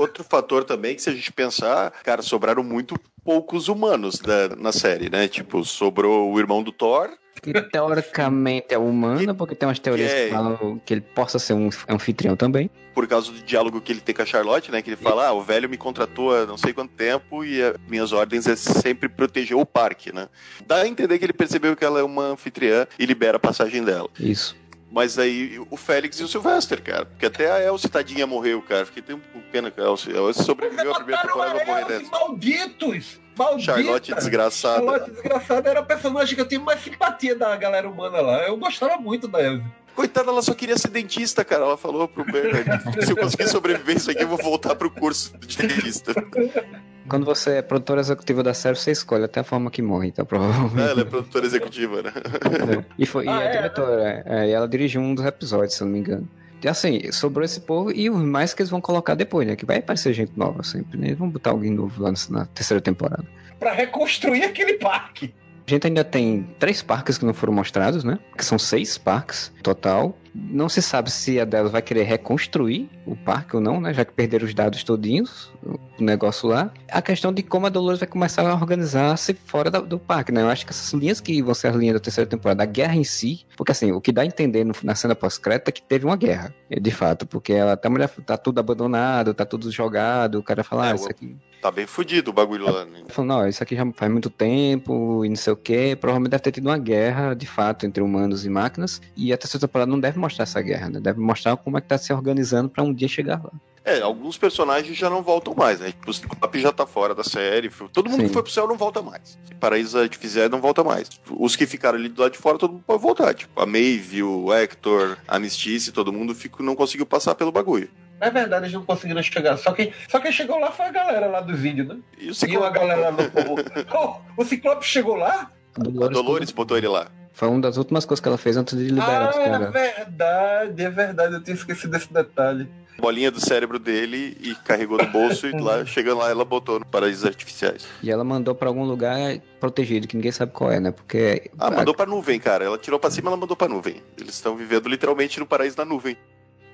Outro fator também que se a gente pensar, cara, sobraram muito poucos humanos da- na série, né? Tipo, sobrou o irmão do Thor, Que teoricamente é humana, porque tem umas teorias que é- que falam que ele possa ser um anfitrião também. por causa do diálogo que ele tem com a Charlotte, né? Que ele fala, ah, o velho me contratou há não sei quanto tempo e as minhas ordens é sempre proteger o parque, né? Dá a entender que ele percebeu que ela é uma anfitriã e libera a passagem dela. Isso. Mas aí o Félix e o Sylvester, cara. Porque até a Elsie tadinha morreu, cara. Fiquei tão com pena que a Elsie, a Elsie sobreviveu a primeira temporada vai morrer dessa. malditos! Maldita! Charlotte desgraçada. Charlotte desgraçada era a personagem que eu tenho mais simpatia da galera humana lá. Eu gostava muito da Elsie. Coitada, ela só queria ser dentista, cara. Ela falou pro Bernard: se eu conseguir sobreviver isso aqui, eu vou voltar pro curso de dentista. Quando você é produtor executivo da série, você escolhe até a forma que morre, então provavelmente. Ah, ela é produtora executiva, né? É. E, foi, Ah, e a é? diretora, é, e ela dirigiu um dos episódios, se eu não me engano. E assim, sobrou esse povo e os mais que eles vão colocar depois, né? Que vai aparecer gente nova sempre, né? Eles vão botar alguém novo lá na, na terceira temporada. Pra reconstruir aquele parque. A gente ainda tem três parques que não foram mostrados, né? Que são seis parques total. Não se sabe se a delas vai querer reconstruir o parque ou não, né? Já que perderam os dados todinhos, o negócio lá. A questão de como a Dolores vai começar a organizar-se fora da- do parque, né? Eu acho que essas linhas que vão ser as linhas da terceira temporada, a guerra em si, porque assim, o que dá a entender no- na cena pós-crédito é que teve uma guerra, é, de fato, porque ela tá, mulher, tá tudo abandonado, tá tudo jogado, o cara fala, É, ah, isso aqui Tá bem fudido o bagulho lá, né? falando, não, isso aqui já faz muito tempo e não sei o que. Provavelmente deve ter tido uma guerra, de fato, entre humanos e máquinas. E a terceira temporada não deve mostrar essa guerra, né? Deve mostrar como é que tá se organizando pra um dia chegar lá. É, alguns personagens já não voltam mais, né? Tipo, o Ciclope já tá fora da série. Todo mundo Sim. que foi pro céu não volta mais. Paraíso Artificial não volta mais. Os que ficaram ali do lado de fora, todo mundo pode voltar. Tipo, a Maeve, o Hector, a Mistice, todo mundo ficou, não conseguiu passar pelo bagulho. É verdade, eles não conseguiram chegar. Só quem, só quem chegou lá foi a galera lá do vídeo, né? E o E uma Ciclope, galera no povo. *laughs* Oh, o Ciclope chegou lá? a Dolores botou ele lá. Foi uma das últimas coisas que ela fez antes de liberar ah, os é verdade, é verdade. Eu tinha esquecido desse detalhe. Bolinha do cérebro dele e carregou no bolso e lá, *laughs* chegando lá, ela botou no Paraísos Artificiais. E ela mandou pra algum lugar protegido, que ninguém sabe qual é, né? Porque. Ah, mandou pra nuvem, cara. Ela tirou pra cima, ela mandou pra nuvem. Eles estão vivendo literalmente no paraíso da nuvem.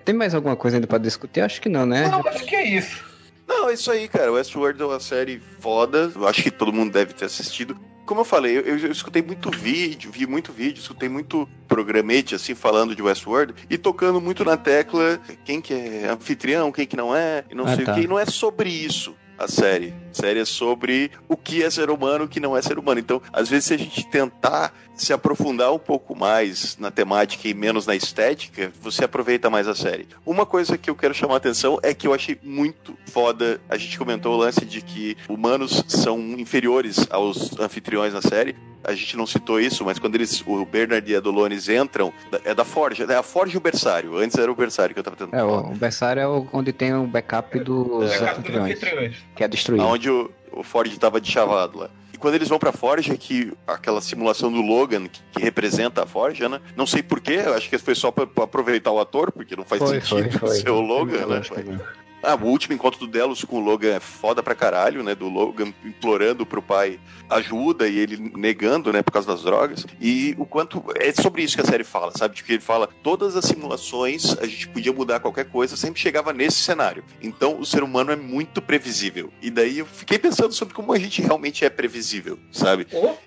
Tem mais alguma coisa ainda pra discutir? Acho que não, né? Não, acho que é isso. Não, é isso aí, cara. Westworld é uma série foda. Eu acho que todo mundo deve ter assistido. Como eu falei, eu, eu- escutei muito vídeo, vi muito vídeo, escutei muito programete, assim, falando de Westworld e tocando muito na tecla quem que é anfitrião, quem que não é, e não Ah, sei tá. o que. E não é sobre isso a série. A série é sobre o que é ser humano e o que não é ser humano. Então, às vezes, se a gente tentar se aprofundar um pouco mais na temática e menos na estética, você aproveita mais a série. Uma coisa que eu quero chamar a atenção é que eu achei muito foda. A gente comentou o lance de que humanos são inferiores aos anfitriões na série. A gente não citou isso, mas quando eles, o Bernard e a Dolores entram, é da Forja, é a Forja e o Bersário. Antes era o Bersário que eu tava tentando É, falar. o, o berçário é onde tem o backup dos É, dos anfitriões, anfitriões. que é destruído. Aonde o, o Ford tava de chavado lá. E quando eles vão pra Forja, que aquela simulação do Logan, que, que representa a Forja, né? Não sei porquê, acho que foi só pra, pra aproveitar o ator, porque não faz Foi, sentido foi, *laughs* foi. ser o Logan, né? Ah, o último encontro do Delos com o Logan é foda pra caralho, né? Do Logan implorando pro pai ajuda e ele negando, né? Por causa das drogas. E o quanto. É sobre isso que a série fala, sabe? De que ele fala, todas as simulações, a gente podia mudar qualquer coisa, sempre chegava nesse cenário. Então o ser humano é muito previsível. E daí eu fiquei pensando sobre como a gente realmente é previsível, sabe?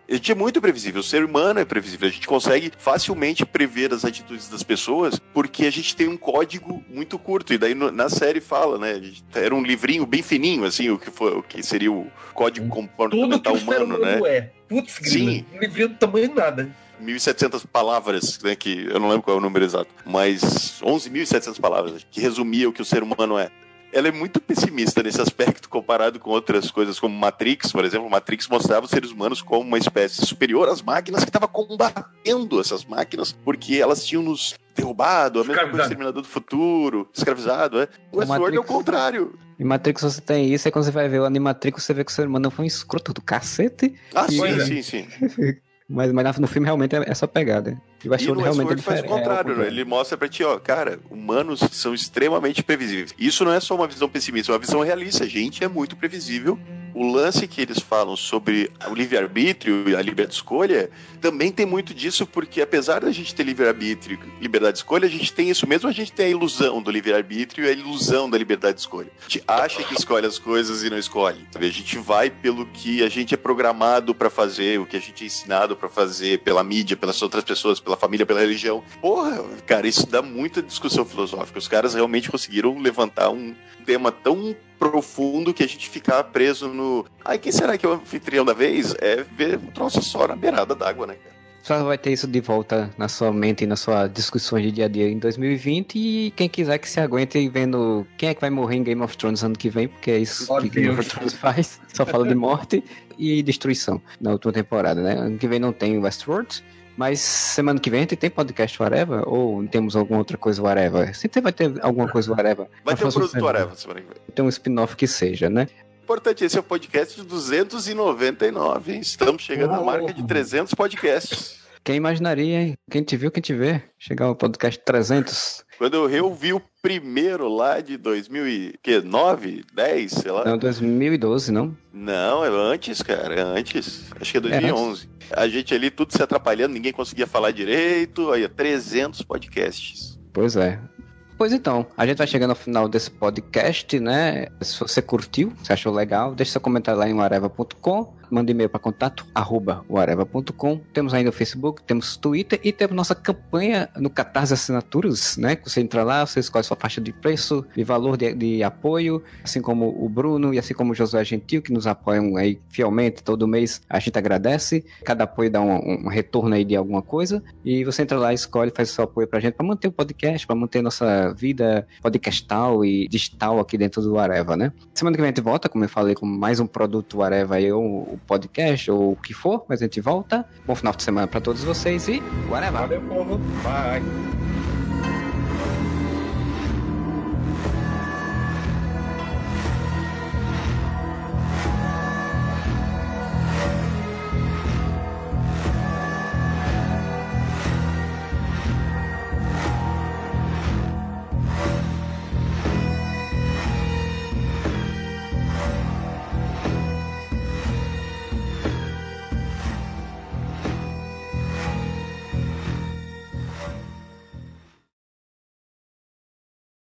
A gente é muito previsível, o ser humano é previsível. A gente consegue facilmente prever as atitudes das pessoas porque a gente tem um código muito curto. E daí na série fala, né? Era um livrinho bem fininho, assim, o que, foi, o que seria o código tudo que comportamental o humano, né? humano é. Putz. Sim. Um livrinho do tamanho de nada. 1.700 palavras, né, que eu não lembro qual é o número exato, mas 11.700 palavras, que resumia o que o ser humano é. Ela é muito pessimista nesse aspecto comparado com outras coisas como Matrix, por exemplo. Matrix mostrava os seres humanos como uma espécie superior às máquinas que estava combatendo essas máquinas porque elas tinham nos derrubado, a mesma coisa. Exterminador do Futuro, escravizado, é. O Westworld é o contrário. Em Matrix você tem isso, aí quando você vai ver o Animatrix, você vê que o ser humano foi um escroto do cacete. Ah, sim, Pois é. sim, sim. *laughs* Mas, mas no filme realmente é essa pegada. E o E Westworld realmente é Westworld faz o contrário, é, né? Ele mostra pra ti, ó, cara, humanos são extremamente previsíveis. Isso não é só uma visão pessimista, é uma visão realista. A gente é muito previsível. O lance que eles falam sobre o livre-arbítrio e a liberdade de escolha também tem muito disso, porque apesar da gente ter livre-arbítrio e liberdade de escolha, a gente tem isso mesmo, a gente tem a ilusão do livre-arbítrio e a ilusão da liberdade de escolha. A gente acha que escolhe as coisas e não escolhe. sabe? A gente vai pelo que a gente é programado pra fazer, o que a gente é ensinado pra fazer pela mídia, pelas outras pessoas, pela família, pela religião. Porra, cara, isso dá muita discussão filosófica. Os caras realmente conseguiram levantar um tema tão profundo que a gente ficar preso no. Ai, quem será que é o anfitrião da vez? É ver um troço só na beirada d'água, né, cara? Só vai ter isso de volta na sua mente e nas suas discussões de dia a dia em 2020. E quem quiser que se aguente vendo quem é que vai morrer em Game of Thrones ano que vem, porque é isso Ó que Game of Deus. Thrones faz. Só fala de morte e destruição na última temporada, né? Ano que vem não tem Westworld. Mas semana que vem a gente tem podcast Whatever? Ou temos alguma outra coisa Whatever? Sempre vai ter alguma coisa Whatever. Vai ter um produto. Areva semana que vem. Tem um spin-off que seja, né? Importante, esse é o podcast de 299, hein? Estamos chegando à marca de 300 podcasts. Quem imaginaria, hein? Quem te viu, quem te vê. Chegar ao podcast 300. Quando eu reouvi o primeiro lá de 2009, 10, sei lá. Não, 2012, não? Não, é antes, cara, é antes. Acho que é É 2011. A gente ali tudo se atrapalhando, ninguém conseguia falar direito. Aí, 300 podcasts. Pois é. Pois então, a gente vai chegando ao final desse podcast, né? Se você curtiu, se achou legal, deixe seu comentário lá em areva.com. manda e-mail para contato arroba. Temos ainda o Facebook, temos Twitter e temos nossa campanha no Catarse Assinaturas, né? Você entra lá, você escolhe sua faixa de preço e valor de, de apoio, assim como o Bruno e assim como o Josué Gentil, que nos apoiam aí fielmente todo mês. A gente agradece. Cada apoio dá um, um retorno aí de alguma coisa. E você entra lá, escolhe, faz seu apoio pra gente para manter o podcast, para manter nossa vida podcastal e digital aqui dentro do Areva, né? Semana que vem a gente volta, como eu falei, com mais um produto Areva aí, o podcast, ou o que for, mas a gente volta. Bom final de semana para todos vocês e whatever. Valeu, povo. Bye.